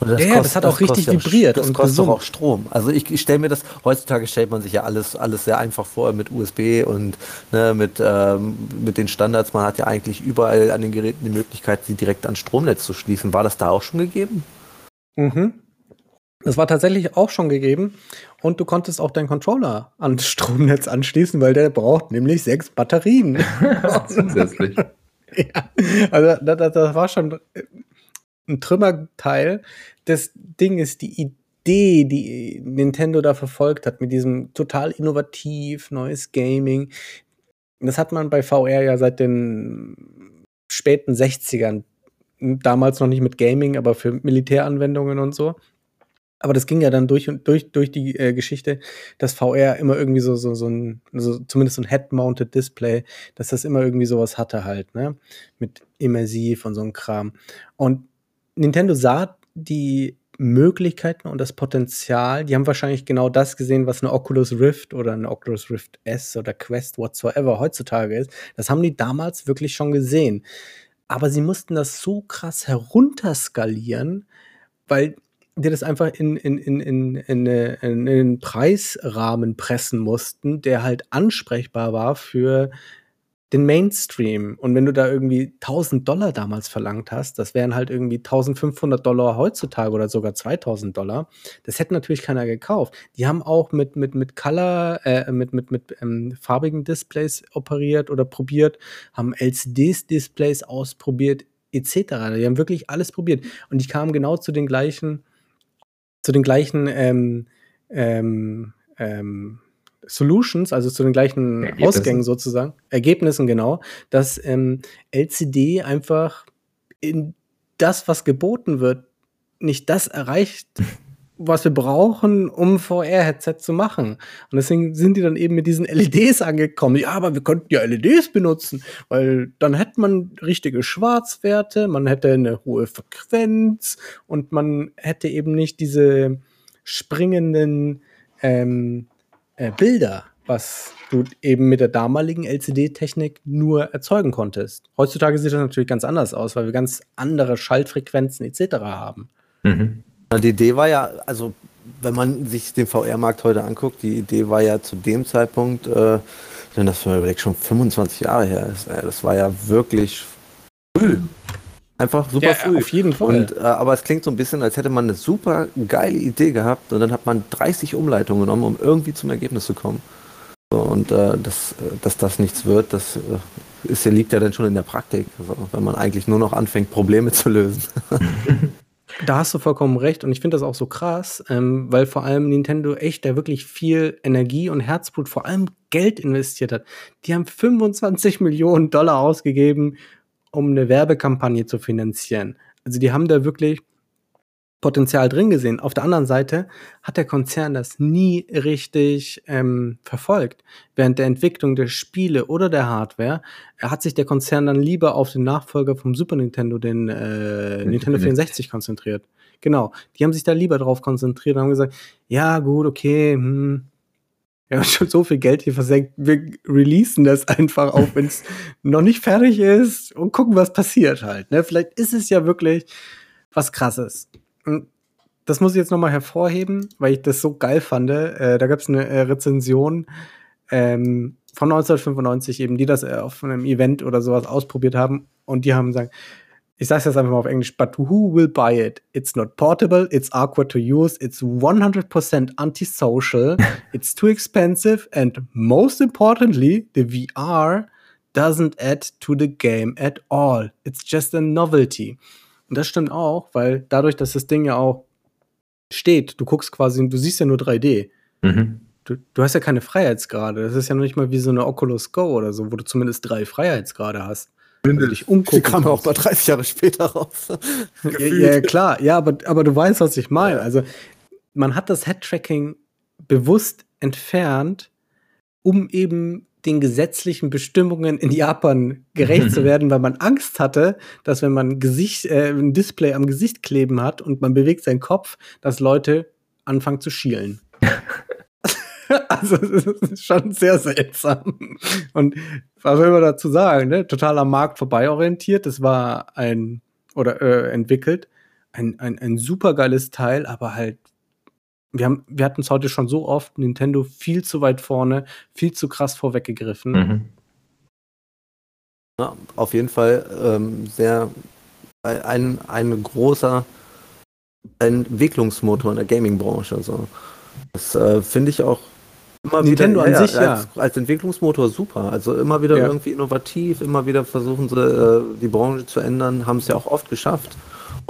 Und das ja, kostet, das hat auch richtig vibriert. Das und kostet doch auch Strom. Also ich, ich stelle mir das, heutzutage stellt man sich ja alles, alles sehr einfach vor mit USB und ne, mit, ähm, mit den Standards. Man hat ja eigentlich überall an den Geräten die Möglichkeit, sie direkt ans Stromnetz zu schließen. War das da auch schon gegeben? Mhm. Das war tatsächlich auch schon gegeben. Und du konntest auch deinen Controller ans Stromnetz anschließen, weil der braucht nämlich sechs Batterien. Zusätzlich. ja, also das, das, war schon ein Trümmerteil. Das Ding ist die Idee, die Nintendo da verfolgt hat, mit diesem total innovativ, neues Gaming. Das hat man bei VR ja seit den späten 60ern. Damals noch nicht mit Gaming, aber für Militäranwendungen und so. Aber das ging ja dann durch und durch, durch die äh, Geschichte, dass VR immer irgendwie so, so, so ein, also zumindest so ein Head-Mounted Display, dass das immer irgendwie sowas hatte halt, ne? Mit immersiv und so ein Kram. Und Nintendo sah die Möglichkeiten und das Potenzial, die haben wahrscheinlich genau das gesehen, was eine Oculus Rift oder eine Oculus Rift S oder Quest whatsoever heutzutage ist. Das haben die damals wirklich schon gesehen. Aber sie mussten das so krass herunterskalieren, weil die das einfach in, in, in, in, in, in, in einen Preisrahmen pressen mussten, der halt ansprechbar war für den Mainstream. Und wenn du da irgendwie 1000 Dollar damals verlangt hast, das wären halt irgendwie 1500 Dollar heutzutage oder sogar 2000 Dollar. Das hätte natürlich keiner gekauft. Die haben auch mit, mit, mit Color, äh, mit, mit, mit ähm, farbigen Displays operiert oder probiert, haben LCD-Displays ausprobiert, etc. Die haben wirklich alles probiert. Und die kamen genau zu den gleichen zu den gleichen ähm, ähm, ähm, Solutions, also zu den gleichen Ergebnissen. Ausgängen sozusagen, Ergebnissen genau, dass ähm, LCD einfach in das, was geboten wird, nicht das erreicht, was wir brauchen, um VR-Headset zu machen. Und deswegen sind die dann eben mit diesen LEDs angekommen. Ja, aber wir könnten ja LEDs benutzen, weil dann hätte man richtige Schwarzwerte, man hätte eine hohe Frequenz und man hätte eben nicht diese springenden ähm, äh, Bilder, was du eben mit der damaligen LCD-Technik nur erzeugen konntest. Heutzutage sieht das natürlich ganz anders aus, weil wir ganz andere Schaltfrequenzen etc. haben. Mhm. Die Idee war ja, also wenn man sich den VR-Markt heute anguckt, die Idee war ja zu dem Zeitpunkt, äh, wenn das vielleicht schon 25 Jahre her ist, äh, das war ja wirklich früh. Einfach super ja, früh. Auf jeden Fall. Und, äh, aber es klingt so ein bisschen, als hätte man eine super geile Idee gehabt und dann hat man 30 Umleitungen genommen, um irgendwie zum Ergebnis zu kommen. So, und äh, das, äh, dass das nichts wird, das äh, ist, liegt ja dann schon in der Praktik, also, wenn man eigentlich nur noch anfängt, Probleme zu lösen. Da hast du vollkommen recht und ich finde das auch so krass, ähm, weil vor allem Nintendo echt da wirklich viel Energie und Herzblut, vor allem Geld investiert hat. Die haben 25 Millionen Dollar ausgegeben, um eine Werbekampagne zu finanzieren. Also die haben da wirklich Potenzial drin gesehen. Auf der anderen Seite hat der Konzern das nie richtig ähm, verfolgt. Während der Entwicklung der Spiele oder der Hardware hat sich der Konzern dann lieber auf den Nachfolger vom Super Nintendo, den äh, Nintendo 64, konzentriert. Genau, die haben sich da lieber drauf konzentriert und haben gesagt, ja gut, okay, hm, wir haben schon so viel Geld hier versenkt, wir releasen das einfach, auch wenn es noch nicht fertig ist und gucken, was passiert halt. Ne? Vielleicht ist es ja wirklich was Krasses. Hm, das muss ich jetzt nochmal hervorheben, weil ich das so geil fand. Äh, da gab es eine äh, Rezension ähm, von 1995 eben, die das äh, auf einem Event oder sowas ausprobiert haben und die haben gesagt, ich sag's jetzt einfach mal auf Englisch, but who will buy it? It's not portable, it's awkward to use, it's 100% antisocial, it's too expensive and most importantly, the VR doesn't add to the game at all. It's just a novelty. Und das stimmt auch, weil dadurch, dass das Ding ja auch steht, du guckst quasi, du siehst ja nur 3D. Mhm. Du, du hast ja keine Freiheitsgrade. Das ist ja noch nicht mal wie so eine Oculus Go oder so, wo du zumindest drei Freiheitsgrade hast. Also dich umgucken. Die kam auch mal 30 Jahre später raus. ja, ja, klar, ja, aber, aber du weißt, was ich meine. Also, man hat das Head-Tracking bewusst entfernt, um eben den gesetzlichen Bestimmungen in Japan gerecht zu werden, weil man Angst hatte, dass wenn man Gesicht, äh, ein Display am Gesicht kleben hat und man bewegt seinen Kopf, dass Leute anfangen zu schielen. also es ist schon sehr seltsam. Und was will man dazu sagen? Ne? Total am Markt vorbeiorientiert. Das war ein oder äh, entwickelt ein, ein, ein super geiles Teil, aber halt wir, haben, wir hatten es heute schon so oft, Nintendo viel zu weit vorne, viel zu krass vorweggegriffen. Mhm. Ja, auf jeden Fall ähm, sehr ein, ein großer Entwicklungsmotor in der Gaming-Branche. Also, das äh, finde ich auch immer Nintendo wieder, an ja, sich, ja. Als, als, Entwicklungsmotor super. Also immer wieder ja. irgendwie innovativ, immer wieder versuchen sie, äh, die Branche zu ändern, haben es ja auch oft geschafft.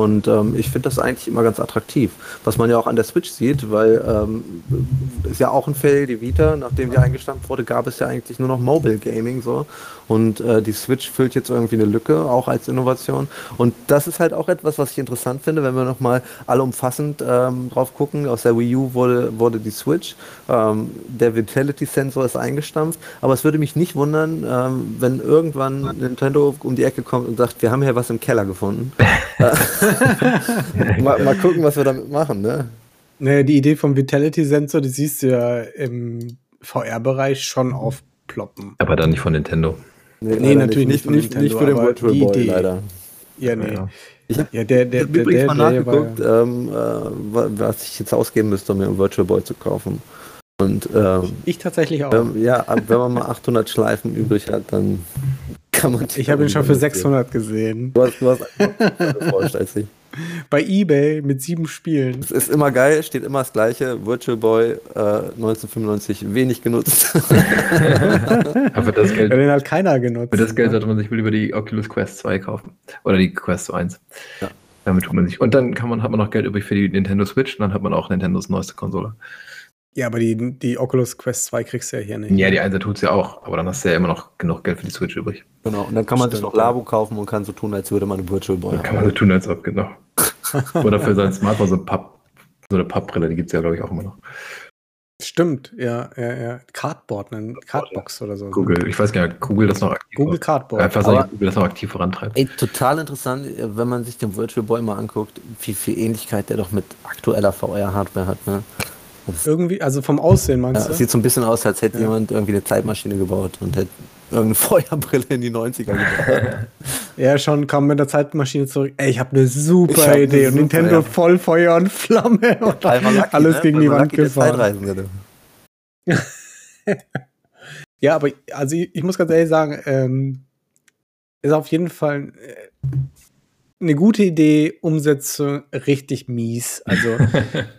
Und ähm, ich finde das eigentlich immer ganz attraktiv. Was man ja auch an der Switch sieht, weil ähm, ist ja auch ein Fail, die Vita, nachdem die eingestampft wurde, gab es ja eigentlich nur noch Mobile Gaming so. Und äh, die Switch füllt jetzt irgendwie eine Lücke, auch als Innovation. Und das ist halt auch etwas, was ich interessant finde, wenn wir nochmal allumfassend ähm, drauf gucken. Aus der Wii U wurde, wurde die Switch. Ähm, der Vitality-Sensor ist eingestampft. Aber es würde mich nicht wundern, ähm, wenn irgendwann Nintendo um die Ecke kommt und sagt, wir haben hier was im Keller gefunden. mal, mal, gucken, was wir damit machen, ne? Naja, die Idee vom Vitality-Sensor, die siehst du ja im VR-Bereich schon aufploppen. Aber dann nicht von Nintendo. Nee, nee natürlich nicht, nicht, nicht, für den Virtual Boy, Idee. leider. Ja, nee. Ja. Ich habe ja, der, der, hab der, übrigens der, mal nachgeguckt, ja ähm, äh, was ich jetzt ausgeben müsste, um mir einen Virtual Boy zu kaufen. Und, ähm, ich tatsächlich auch. Ähm, ja, wenn man mal 800 Schleifen übrig hat, dann kann man. Ich habe ihn schon für 600 gesehen. Du hast, du hast als ich. Bei eBay mit sieben Spielen. Es ist immer geil, steht immer das gleiche. Virtual Boy äh, 1995 wenig genutzt. Aber das Geld. Den hat keiner genutzt. Für das Geld sollte man sich wohl über die Oculus Quest 2 kaufen. Oder die Quest 1. Ja. Damit tut man sich. Und dann kann man, hat man noch Geld übrig für die Nintendo Switch und dann hat man auch Nintendos neueste Konsole. Ja, aber die, die Oculus Quest 2 kriegst du ja hier nicht. Ja, die 1 tut es ja auch, aber dann hast du ja immer noch genug Geld für die Switch übrig. Genau, und dann kann man Stimmt, sich noch Labo kaufen und kann so tun, als würde man ein Virtual Boy haben. Kann man so tun, als ob, genau. Oder für sein Smartphone so ein Papp So eine Pappbrille, die gibt es ja, glaube ich, auch immer noch. Stimmt, ja, ja, ja. Cardboard, eine Cardbox oder so. Google, ich weiß gar nicht, Google das noch aktiv Google Cardboard. Einfach sagen, Google das noch aktiv vorantreibt. Ey, total interessant, wenn man sich den Virtual Boy mal anguckt, wie viel Ähnlichkeit der doch mit aktueller VR-Hardware hat. Ne? Irgendwie, also vom Aussehen meinst Ja, du? sieht so ein bisschen aus, als hätte Ja. jemand irgendwie eine Zeitmaschine gebaut und hätte irgendeine Feuerbrille in die 90er gebaut. Ja, schon kam mit der Zeitmaschine zurück. Ey, ich habe eine super hab eine Idee. und super, Nintendo ja. voll Feuer und Flamme und Palmer Lucky, alles ne? gegen die Wand gefahren. Ja, aber also ich, ich muss ganz ehrlich sagen, ähm, ist auf jeden Fall äh, eine gute Idee, Umsetzung richtig mies. Also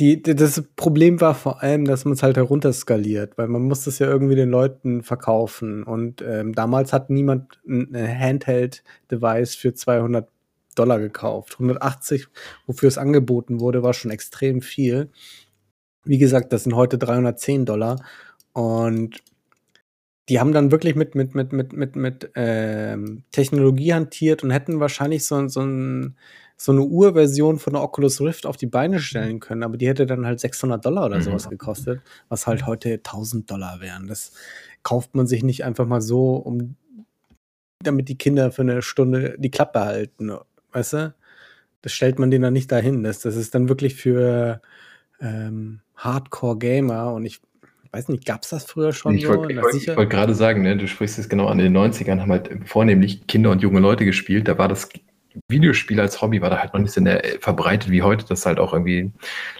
die, das Problem war vor allem, dass man es halt herunterskaliert, weil man muss das ja irgendwie den Leuten verkaufen. Und ähm, damals hat niemand ein ein Handheld-Device für 200 Dollar gekauft. 180, wofür es angeboten wurde, war schon extrem viel. Wie gesagt, das sind heute 310 Dollar. Und die haben dann wirklich mit, mit, mit, mit, mit, mit ähm, Technologie hantiert und hätten wahrscheinlich so, so, ein, so eine Urversion von der Oculus Rift auf die Beine stellen können, aber die hätte dann halt 600 Dollar oder Mhm. sowas gekostet, was halt heute 1000 Dollar wären. Das kauft man sich nicht einfach mal so, um damit die Kinder für eine Stunde die Klappe halten, weißt du? Das stellt man denen dann nicht dahin. Das, das ist dann wirklich für ähm, Hardcore-Gamer und ich weiß nicht, gab es das früher schon Ich wollte wollt, wollt gerade sagen, ne, du sprichst es genau an, in den 90ern haben halt vornehmlich Kinder und junge Leute gespielt. Da war das Videospiel als Hobby war da halt noch nicht so verbreitet wie heute, dass halt auch irgendwie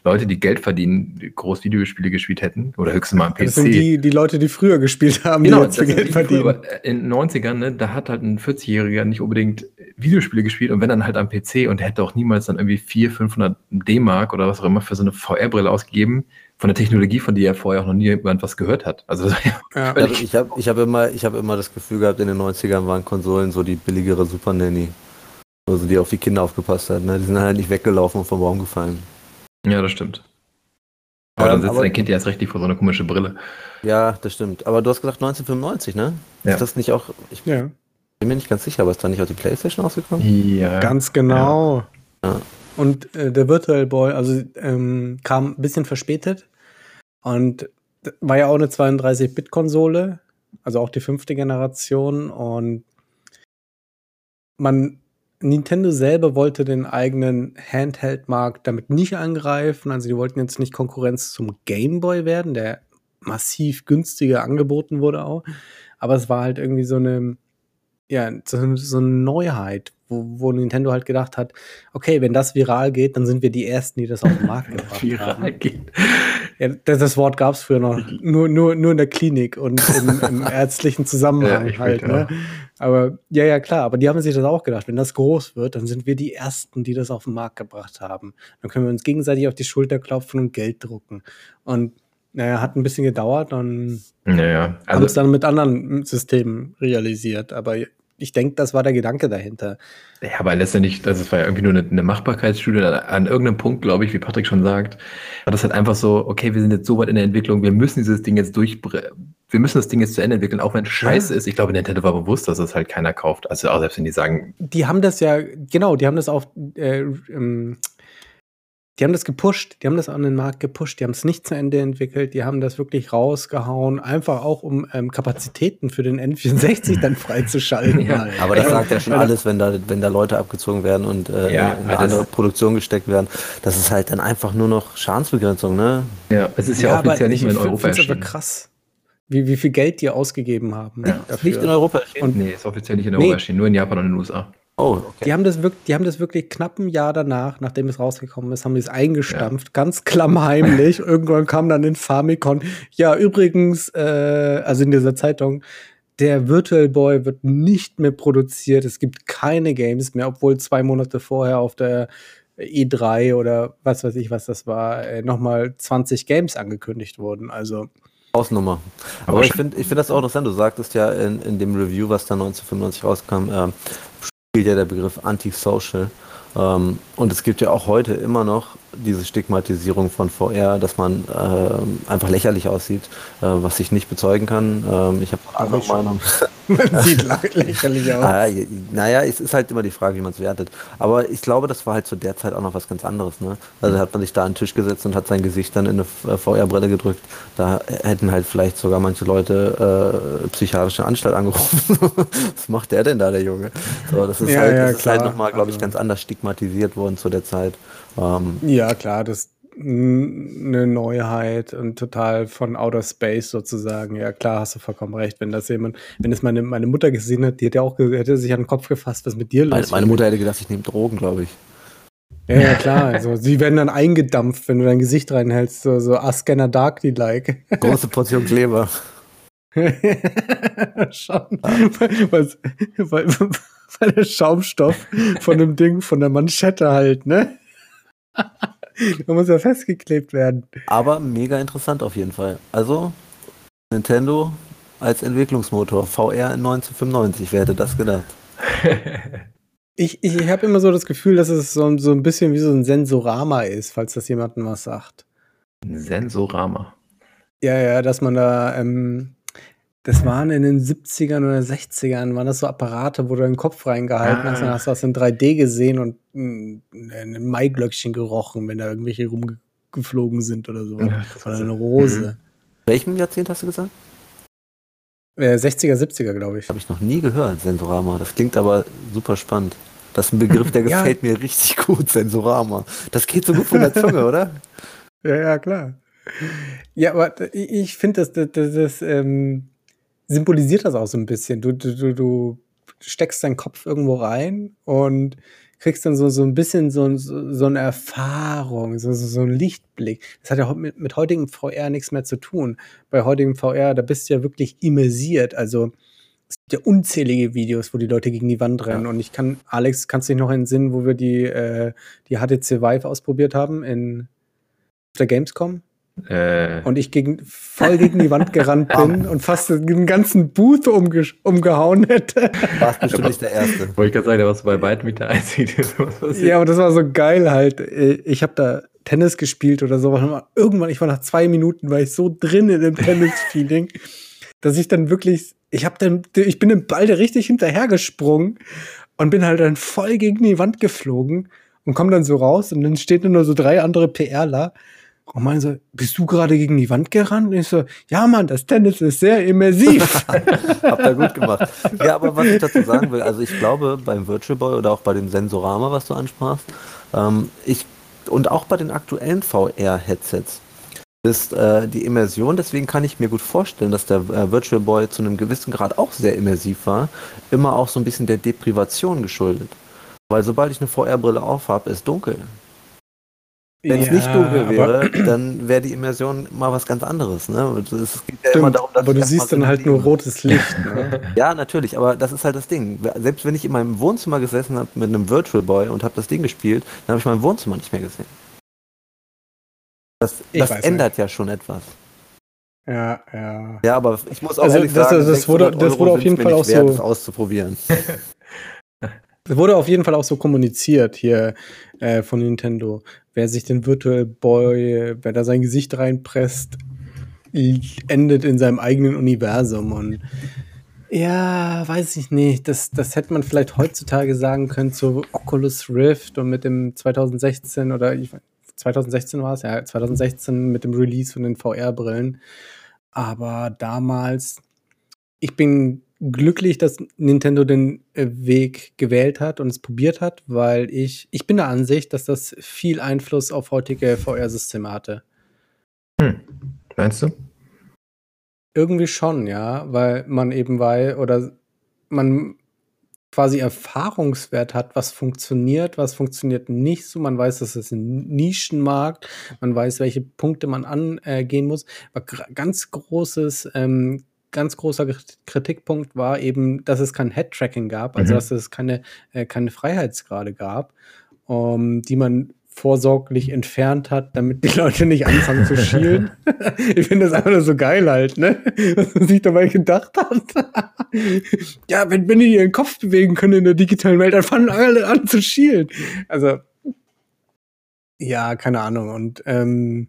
Leute, die Geld verdienen, groß Videospiele gespielt hätten oder höchstens mal am PC. Das sind die, die Leute, die früher gespielt haben, Genau, die jetzt Geld früher, verdienen. aber in den 90ern, ne, da hat halt ein 40-Jähriger nicht unbedingt Videospiele gespielt und wenn dann halt am PC und der hätte auch niemals dann irgendwie 400, 500 D-Mark oder was auch immer für so eine VR-Brille ausgegeben, von der Technologie, von der er vorher auch noch nie jemand was gehört hat. Also ja Ja. Ich habe ich hab immer, ich hab immer das Gefühl gehabt, in den 90ern waren Konsolen so die billigere Super Nanny. Also die auf die Kinder aufgepasst hat. Ne? Die sind halt nicht weggelaufen und vom Baum gefallen. Ja, das stimmt. Aber Ähm, dann sitzt aber- dein Kind ja erst richtig vor so einer komische Brille. Ja, das stimmt. Aber du hast gesagt 1995, ne? Ja. Ist das nicht auch, ich ja, bin mir nicht ganz sicher, aber ist da nicht auch die Playstation ausgekommen? Ja. ganz genau. Ja. Und äh, der Virtual Boy, also ähm, kam ein bisschen verspätet und war ja auch eine 32-Bit-Konsole, also auch die fünfte Generation und man Nintendo selber wollte den eigenen Handheld-Markt damit nicht angreifen. Also die wollten jetzt nicht Konkurrenz zum Game Boy werden, der massiv günstiger angeboten wurde auch. Aber es war halt irgendwie so eine, ja, so, so eine Neuheit, wo, wo Nintendo halt gedacht hat, okay, wenn das viral geht, dann sind wir die Ersten, die das auf den Markt gebracht Viral haben. geht. Ja, das, das Wort gab es früher noch nur, nur, nur in der Klinik und im, im ärztlichen Zusammenhang Ja, ich halt. Ne? Aber ja, ja, klar. Aber die haben sich das auch gedacht. Wenn das groß wird, dann sind wir die Ersten, die das auf den Markt gebracht haben. Dann können wir uns gegenseitig auf die Schulter klopfen und Geld drucken. Und naja, hat ein bisschen gedauert und Naja, haben es also, dann mit anderen Systemen realisiert. Aber ich denke, das war der Gedanke dahinter. ja, aber letztendlich, das war ja irgendwie nur eine, eine Machbarkeitsstudie. An, irgendeinem Punkt, glaube ich, wie Patrick schon sagt, war das halt einfach so, okay, wir sind jetzt so weit in der Entwicklung, wir müssen dieses Ding jetzt durchbre wir müssen das Ding jetzt zu Ende entwickeln, auch wenn es scheiße ist. Ich glaube, Nintendo war bewusst, dass es halt keiner kauft. Also auch selbst wenn die sagen, Die haben das ja, genau, die haben das auf, äh, ähm, die haben das gepusht, die haben das an den Markt gepusht, die haben es nicht zu Ende entwickelt, die haben das wirklich rausgehauen, einfach auch um ähm, Kapazitäten für den N64 dann freizuschalten. Ja, halt. Aber das Ja. sagt ja schon alles, wenn da, wenn da Leute abgezogen werden und äh, Ja, in eine das- andere Produktion gesteckt werden. Das ist halt dann einfach nur noch Schadensbegrenzung, ne? ja, es ist ja, aber offiziell nicht mehr in Europa find's aber erschienen. krass, wie, wie viel Geld die ausgegeben haben. Ja, dafür. Nicht in Europa erschienen. Und- Nee, ist offiziell nicht in Nee. Europa erschienen, nur in Japan und in den USA. Oh, okay. Die haben, das wirklich, die haben das wirklich knapp ein Jahr danach, nachdem es rausgekommen ist, haben die es eingestampft, ganz klammheimlich. Irgendwann kam dann in Famicom, ja, übrigens, äh, also in dieser Zeitung, der Virtual Boy wird nicht mehr produziert. Es gibt keine Games mehr, obwohl zwei Monate vorher auf der E3 oder was weiß ich, was das war, äh, nochmal 20 Games angekündigt wurden. Also, Hausnummer. Aber Aber ich finde ich find das auch interessant. Du sagtest ja in, in dem Review, was da 1995 rauskam, ähm, spielt ja der Begriff Antisocial. Ähm, und es gibt ja auch heute immer noch diese Stigmatisierung von VR, dass man äh, einfach lächerlich aussieht, äh, was ich nicht bezeugen kann. Ähm, ich habe andere Meinung. Man sieht lächerlich aus. Ah, naja, es ist halt immer die Frage, wie man es wertet. Aber ich glaube, das war halt zu der Zeit auch noch was ganz anderes. Ne? Also hat man sich da an den Tisch gesetzt und hat sein Gesicht dann in eine VR-Brille gedrückt. Da hätten halt vielleicht sogar manche Leute äh, psychiatrische Anstalt angerufen. was macht der denn da, der Junge? So, das ist Ja, halt, ja, ist halt nochmal, glaube ich, Also- ganz anders stigmatisiert worden zu der Zeit. Ähm, Ja, klar, das ist eine Neuheit und total von Outer Space sozusagen. Ja, klar, hast du vollkommen recht. Wenn das jemand, wenn es meine, meine Mutter gesehen hat, die hätte auch, hätte sich an den Kopf gefasst, was mit dir los meine, ist. meine Mutter hätte gedacht, ich nehme Drogen, glaube ich. Ja, ja, klar. Also, sie werden dann eingedampft, wenn du dein Gesicht reinhältst, so, so Ascanner Darkly-like. Große Portion Kleber. Schon. Weil, weil, weil der Schaumstoff von dem Ding, von der Manschette halt, ne? Da muss ja festgeklebt werden. Aber mega interessant auf jeden Fall. Also, Nintendo als Entwicklungsmotor. VR in 1995, wer hätte das gedacht? Ich, ich, ich habe immer so das Gefühl, dass es so, so ein bisschen wie so ein Sensorama ist, falls das jemandem was sagt. Sensorama. Ja, ja, dass man da, ähm, das waren in den 70ern oder 60ern, waren das so Apparate, wo du den Kopf reingehalten hast, dann Ah. hast du das in 3D gesehen und mm, ein Maiglöckchen gerochen, wenn da irgendwelche rumgeflogen sind oder so. Ja, Oder eine. Rose. Welchem Jahrzehnt hast du gesagt? Äh, 60er, 70er, glaube ich. Habe ich noch nie gehört, Sensorama. Das klingt aber super spannend. Das ist ein Begriff, der Ja. gefällt mir richtig gut, Sensorama. Das geht so gut von der Zunge, oder? Ja, ja, klar. Ja, aber ich ich finde, das, das, das, das ähm, symbolisiert das auch so ein bisschen. Du, du, du, du steckst deinen Kopf irgendwo rein und kriegst dann so, so ein bisschen so, so, so eine Erfahrung, so, so, so einen Lichtblick. Das hat ja mit, mit heutigem VR nichts mehr zu tun. Bei heutigem VR, da bist du ja wirklich immersiert. Also es gibt ja unzählige Videos, wo die Leute gegen die Wand rennen. Und ich kann, Alex, kannst du dich noch entsinnen, wo wir die, äh, die HTC Vive ausprobiert haben in auf der Gamescom? Äh, und ich gegen, voll gegen die Wand gerannt bin und fast den ganzen Booth umge umgehauen hätte. Warst bestimmt nicht der Erste. wollte ich gerade sagen, da warst du bei weitem nicht der Einzige, der. Ja, aber das war so geil halt. Ich habe da Tennis gespielt oder sowas. Und irgendwann, ich war nach zwei Minuten, war ich so drin in dem Tennis-Feeling, dass ich dann wirklich, ich habe dann, ich bin dem Ball da richtig hinterhergesprungen und bin halt dann voll gegen die Wand geflogen und komme dann so raus und dann stehen nur so drei andere PRler und meinen so, bist du gerade gegen die Wand gerannt? Und ich so, ja Mann, das Tennis ist sehr immersiv. Habt ihr gut gemacht. Ja, aber was ich dazu sagen will, also ich glaube beim Virtual Boy oder auch bei dem Sensorama, was du ansprachst, ähm, ich, und auch bei den aktuellen VR-Headsets ist äh, die Immersion, deswegen kann ich mir gut vorstellen, dass der äh, Virtual Boy zu einem gewissen Grad auch sehr immersiv war, immer auch so ein bisschen der Deprivation geschuldet. Weil sobald ich eine VR-Brille aufhab, ist dunkel. Wenn es Ja, nicht dunkel wäre, dann wäre die Immersion mal was ganz anderes. Ne? Und Es geht ja immer Stimmt, darum, dass aber du siehst dann halt nur rotes Licht. Ne? Ja, natürlich, aber das ist halt das Ding. Selbst wenn ich in meinem Wohnzimmer gesessen habe mit einem Virtual Boy und habe das Ding gespielt, dann habe ich mein Wohnzimmer nicht mehr gesehen. Das, das ändert ja schon etwas. Ja, ja. Ja, aber ich muss auch Also ehrlich das- sagen, das wurde- 600 das wurde auf jeden Fall nicht auch wert, so- das auszuprobieren. Es wurde auf jeden Fall auch so kommuniziert hier äh, von Nintendo. Wer sich den Virtual Boy, wer da sein Gesicht reinpresst, endet in seinem eigenen Universum. Und ja, weiß ich nicht. Das, das hätte man vielleicht heutzutage sagen können zu Oculus Rift und mit dem 2016 oder ich, 2016 war es, ja, 2016 mit dem Release von den VR-Brillen. Aber damals, ich bin glücklich, dass Nintendo den äh, Weg gewählt hat und es probiert hat, weil ich, ich bin der Ansicht, dass das viel Einfluss auf heutige VR-Systeme hatte. Meinst du? Irgendwie schon, ja, weil man eben weil oder man quasi Erfahrungswert hat, was funktioniert, was funktioniert nicht so. Man weiß, dass es ein Nischenmarkt, man weiß, welche Punkte man angehen muss. Aber ganz großes, ähm, ganz großer Krit- Kritikpunkt war eben, dass es kein Head-Tracking gab, also Mhm. dass es keine, äh, keine Freiheitsgrade gab, ähm, die man vorsorglich entfernt hat, damit die Leute nicht anfangen zu schielen. ich finde das einfach nur so geil halt, ne? Was man sich dabei gedacht hat. ja, wenn, wenn die ihren Kopf bewegen können in der digitalen Welt, dann fangen alle an zu schielen. Also, Ja, keine Ahnung. Und ähm,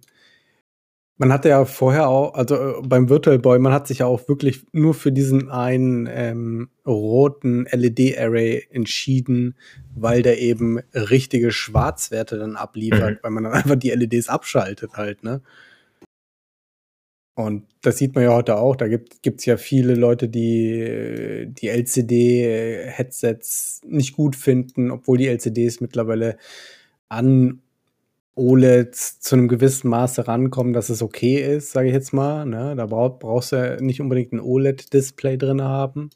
man hatte ja vorher auch, also äh, beim Virtual Boy, man hat sich ja auch wirklich nur für diesen einen ähm, roten LED-Array entschieden, weil der eben richtige Schwarzwerte dann abliefert, Mhm. weil man dann einfach die LEDs abschaltet halt, ne? Und das sieht man ja heute auch. Da gibt es ja viele Leute, die äh, die LCD-Headsets nicht gut finden, obwohl die LCDs mittlerweile an OLEDs zu einem gewissen Maße rankommen, dass es okay ist, sage ich jetzt mal. Ne? Da brauch, brauchst du ja nicht unbedingt ein OLED-Display drin haben.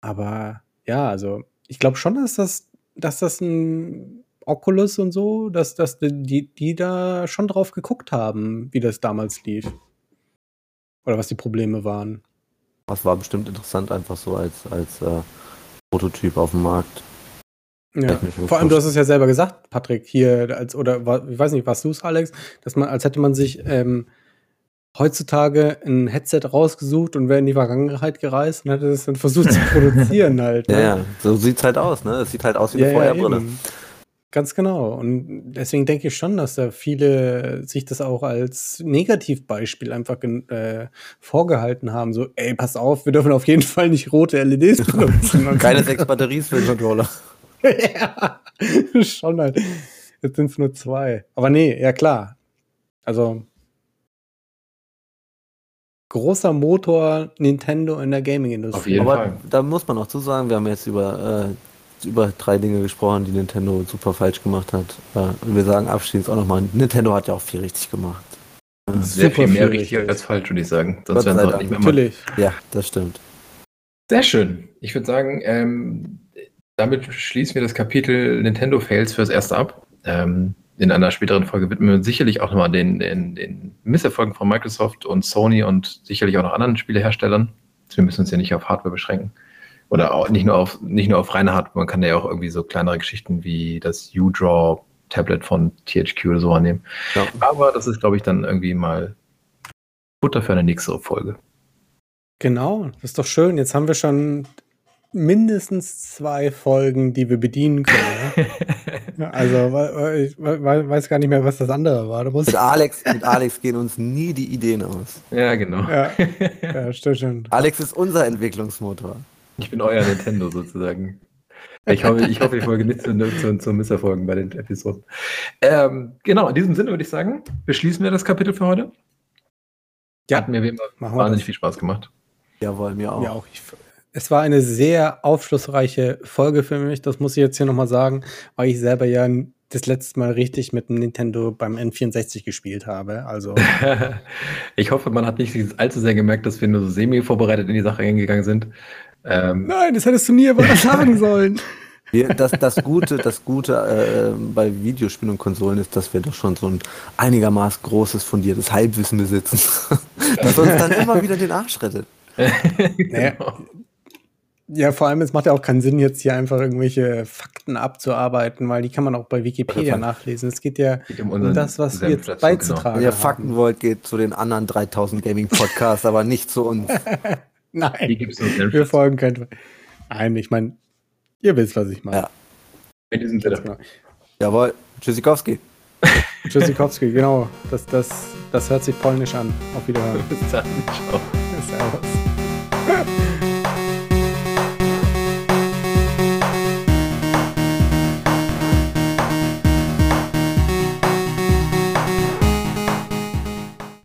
Aber ja, also ich glaube schon, dass das, dass das ein Oculus und so, dass, dass die, die da schon drauf geguckt haben, wie das damals lief. Oder was die Probleme waren. Das war bestimmt interessant, einfach so als, als äh, Prototyp auf dem Markt. Ja. Vor allem, du hast es ja selber gesagt, Patrick, hier, als, oder ich weiß nicht, warst du es, Alex, dass man, als hätte man sich ähm, heutzutage ein Headset rausgesucht und wäre in die Vergangenheit gereist und hätte es dann versucht zu produzieren halt. Ja, ne? ja, so sieht's halt aus, ne? Es sieht halt aus wie Ja, eine ja, Feuerbrille. eben. Ganz genau. Und deswegen denke ich schon, dass da viele sich das auch als Negativbeispiel einfach äh, vorgehalten haben. So, ey, pass auf, wir dürfen auf jeden Fall nicht rote LEDs benutzen. Keine sechs Batteries für den Controller. ja, schon halt. Jetzt sind es nur zwei. Aber nee, ja klar. Also großer Motor Nintendo in der Gaming-Industrie. Auf jeden Aber Fall. da muss man auch zu sagen, wir haben jetzt über, äh, über drei Dinge gesprochen, die Nintendo super falsch gemacht hat. Äh, und wir sagen abschließend auch nochmal, Nintendo hat ja auch viel richtig gemacht. Sehr Super viel mehr viel richtig richtig. als falsch, würde ich sagen. Sonst wären sie auch nicht mehr mal. Natürlich. Ja, das stimmt. Sehr schön. Ich würde sagen, ähm, damit schließen wir das Kapitel Nintendo Fails fürs Erste ab. Ähm, in einer späteren Folge widmen wir uns sicherlich auch nochmal den, den, den Misserfolgen von Microsoft und Sony und sicherlich auch noch anderen Spieleherstellern. Wir müssen uns ja nicht auf Hardware beschränken. Oder auch nicht nur auf, nicht nur auf reine Hardware. Man kann ja auch irgendwie so kleinere Geschichten wie das U-Draw Tablet von THQ oder so annehmen. Ja. Aber das ist, glaube ich, dann irgendwie mal Futter für eine nächste Folge. Genau, das ist doch schön. Jetzt haben wir schon mindestens zwei Folgen, die wir bedienen können. Ja, also ich we- we- weiß gar nicht mehr, was das andere war. Mit Alex, mit Alex gehen uns nie die Ideen aus. ja, genau. ja, ja, stimmt schon. Alex ist unser Entwicklungsmotor. Ich bin euer Nintendo sozusagen. Ich hoffe, ich hoffe, ich folge nicht zu, zu, zu Misserfolgen bei den Episoden. Ähm, genau, in diesem Sinne würde ich sagen, beschließen wir das Kapitel für heute. Ja, Hat mir wie immer wahnsinnig das. viel Spaß gemacht. Jawohl, mir auch. Ja, auch ich, es war eine sehr aufschlussreiche Folge für mich, das muss ich jetzt hier nochmal sagen, weil ich selber ja das letzte Mal richtig mit dem Nintendo beim N64 gespielt habe. Also, ich hoffe, man hat nicht allzu sehr gemerkt, dass wir nur so semi-vorbereitet in die Sache eingegangen sind. Ähm, nein, das hättest du nie aber sagen sollen. Wir, das, das Gute, das Gute äh, bei Videospielen und Konsolen ist, dass wir doch schon so ein einigermaßen großes, fundiertes Halbwissen besitzen, das uns dann immer wieder den Arsch rettet. genau. Ja, vor allem, es macht ja auch keinen Sinn, jetzt hier einfach irgendwelche Fakten abzuarbeiten, weil die kann man auch bei Wikipedia Fakten. nachlesen. Es geht ja Geht um um das, was wir jetzt beizutragen Wenn ihr haben. Fakten wollt, geht zu den anderen 3000 Gaming-Podcasts, aber nicht zu uns. Nein, gibt es nur Senf wir folgen kein. Nein, ich meine, ihr wisst, was ich meine. Ja. In diesem Sinne. genau. Jawohl, Tschüssikowski. Tschüssikowski, genau. Das, das, das hört sich polnisch an. Auf Wiederhören. Bis dann. Ciao. Servus.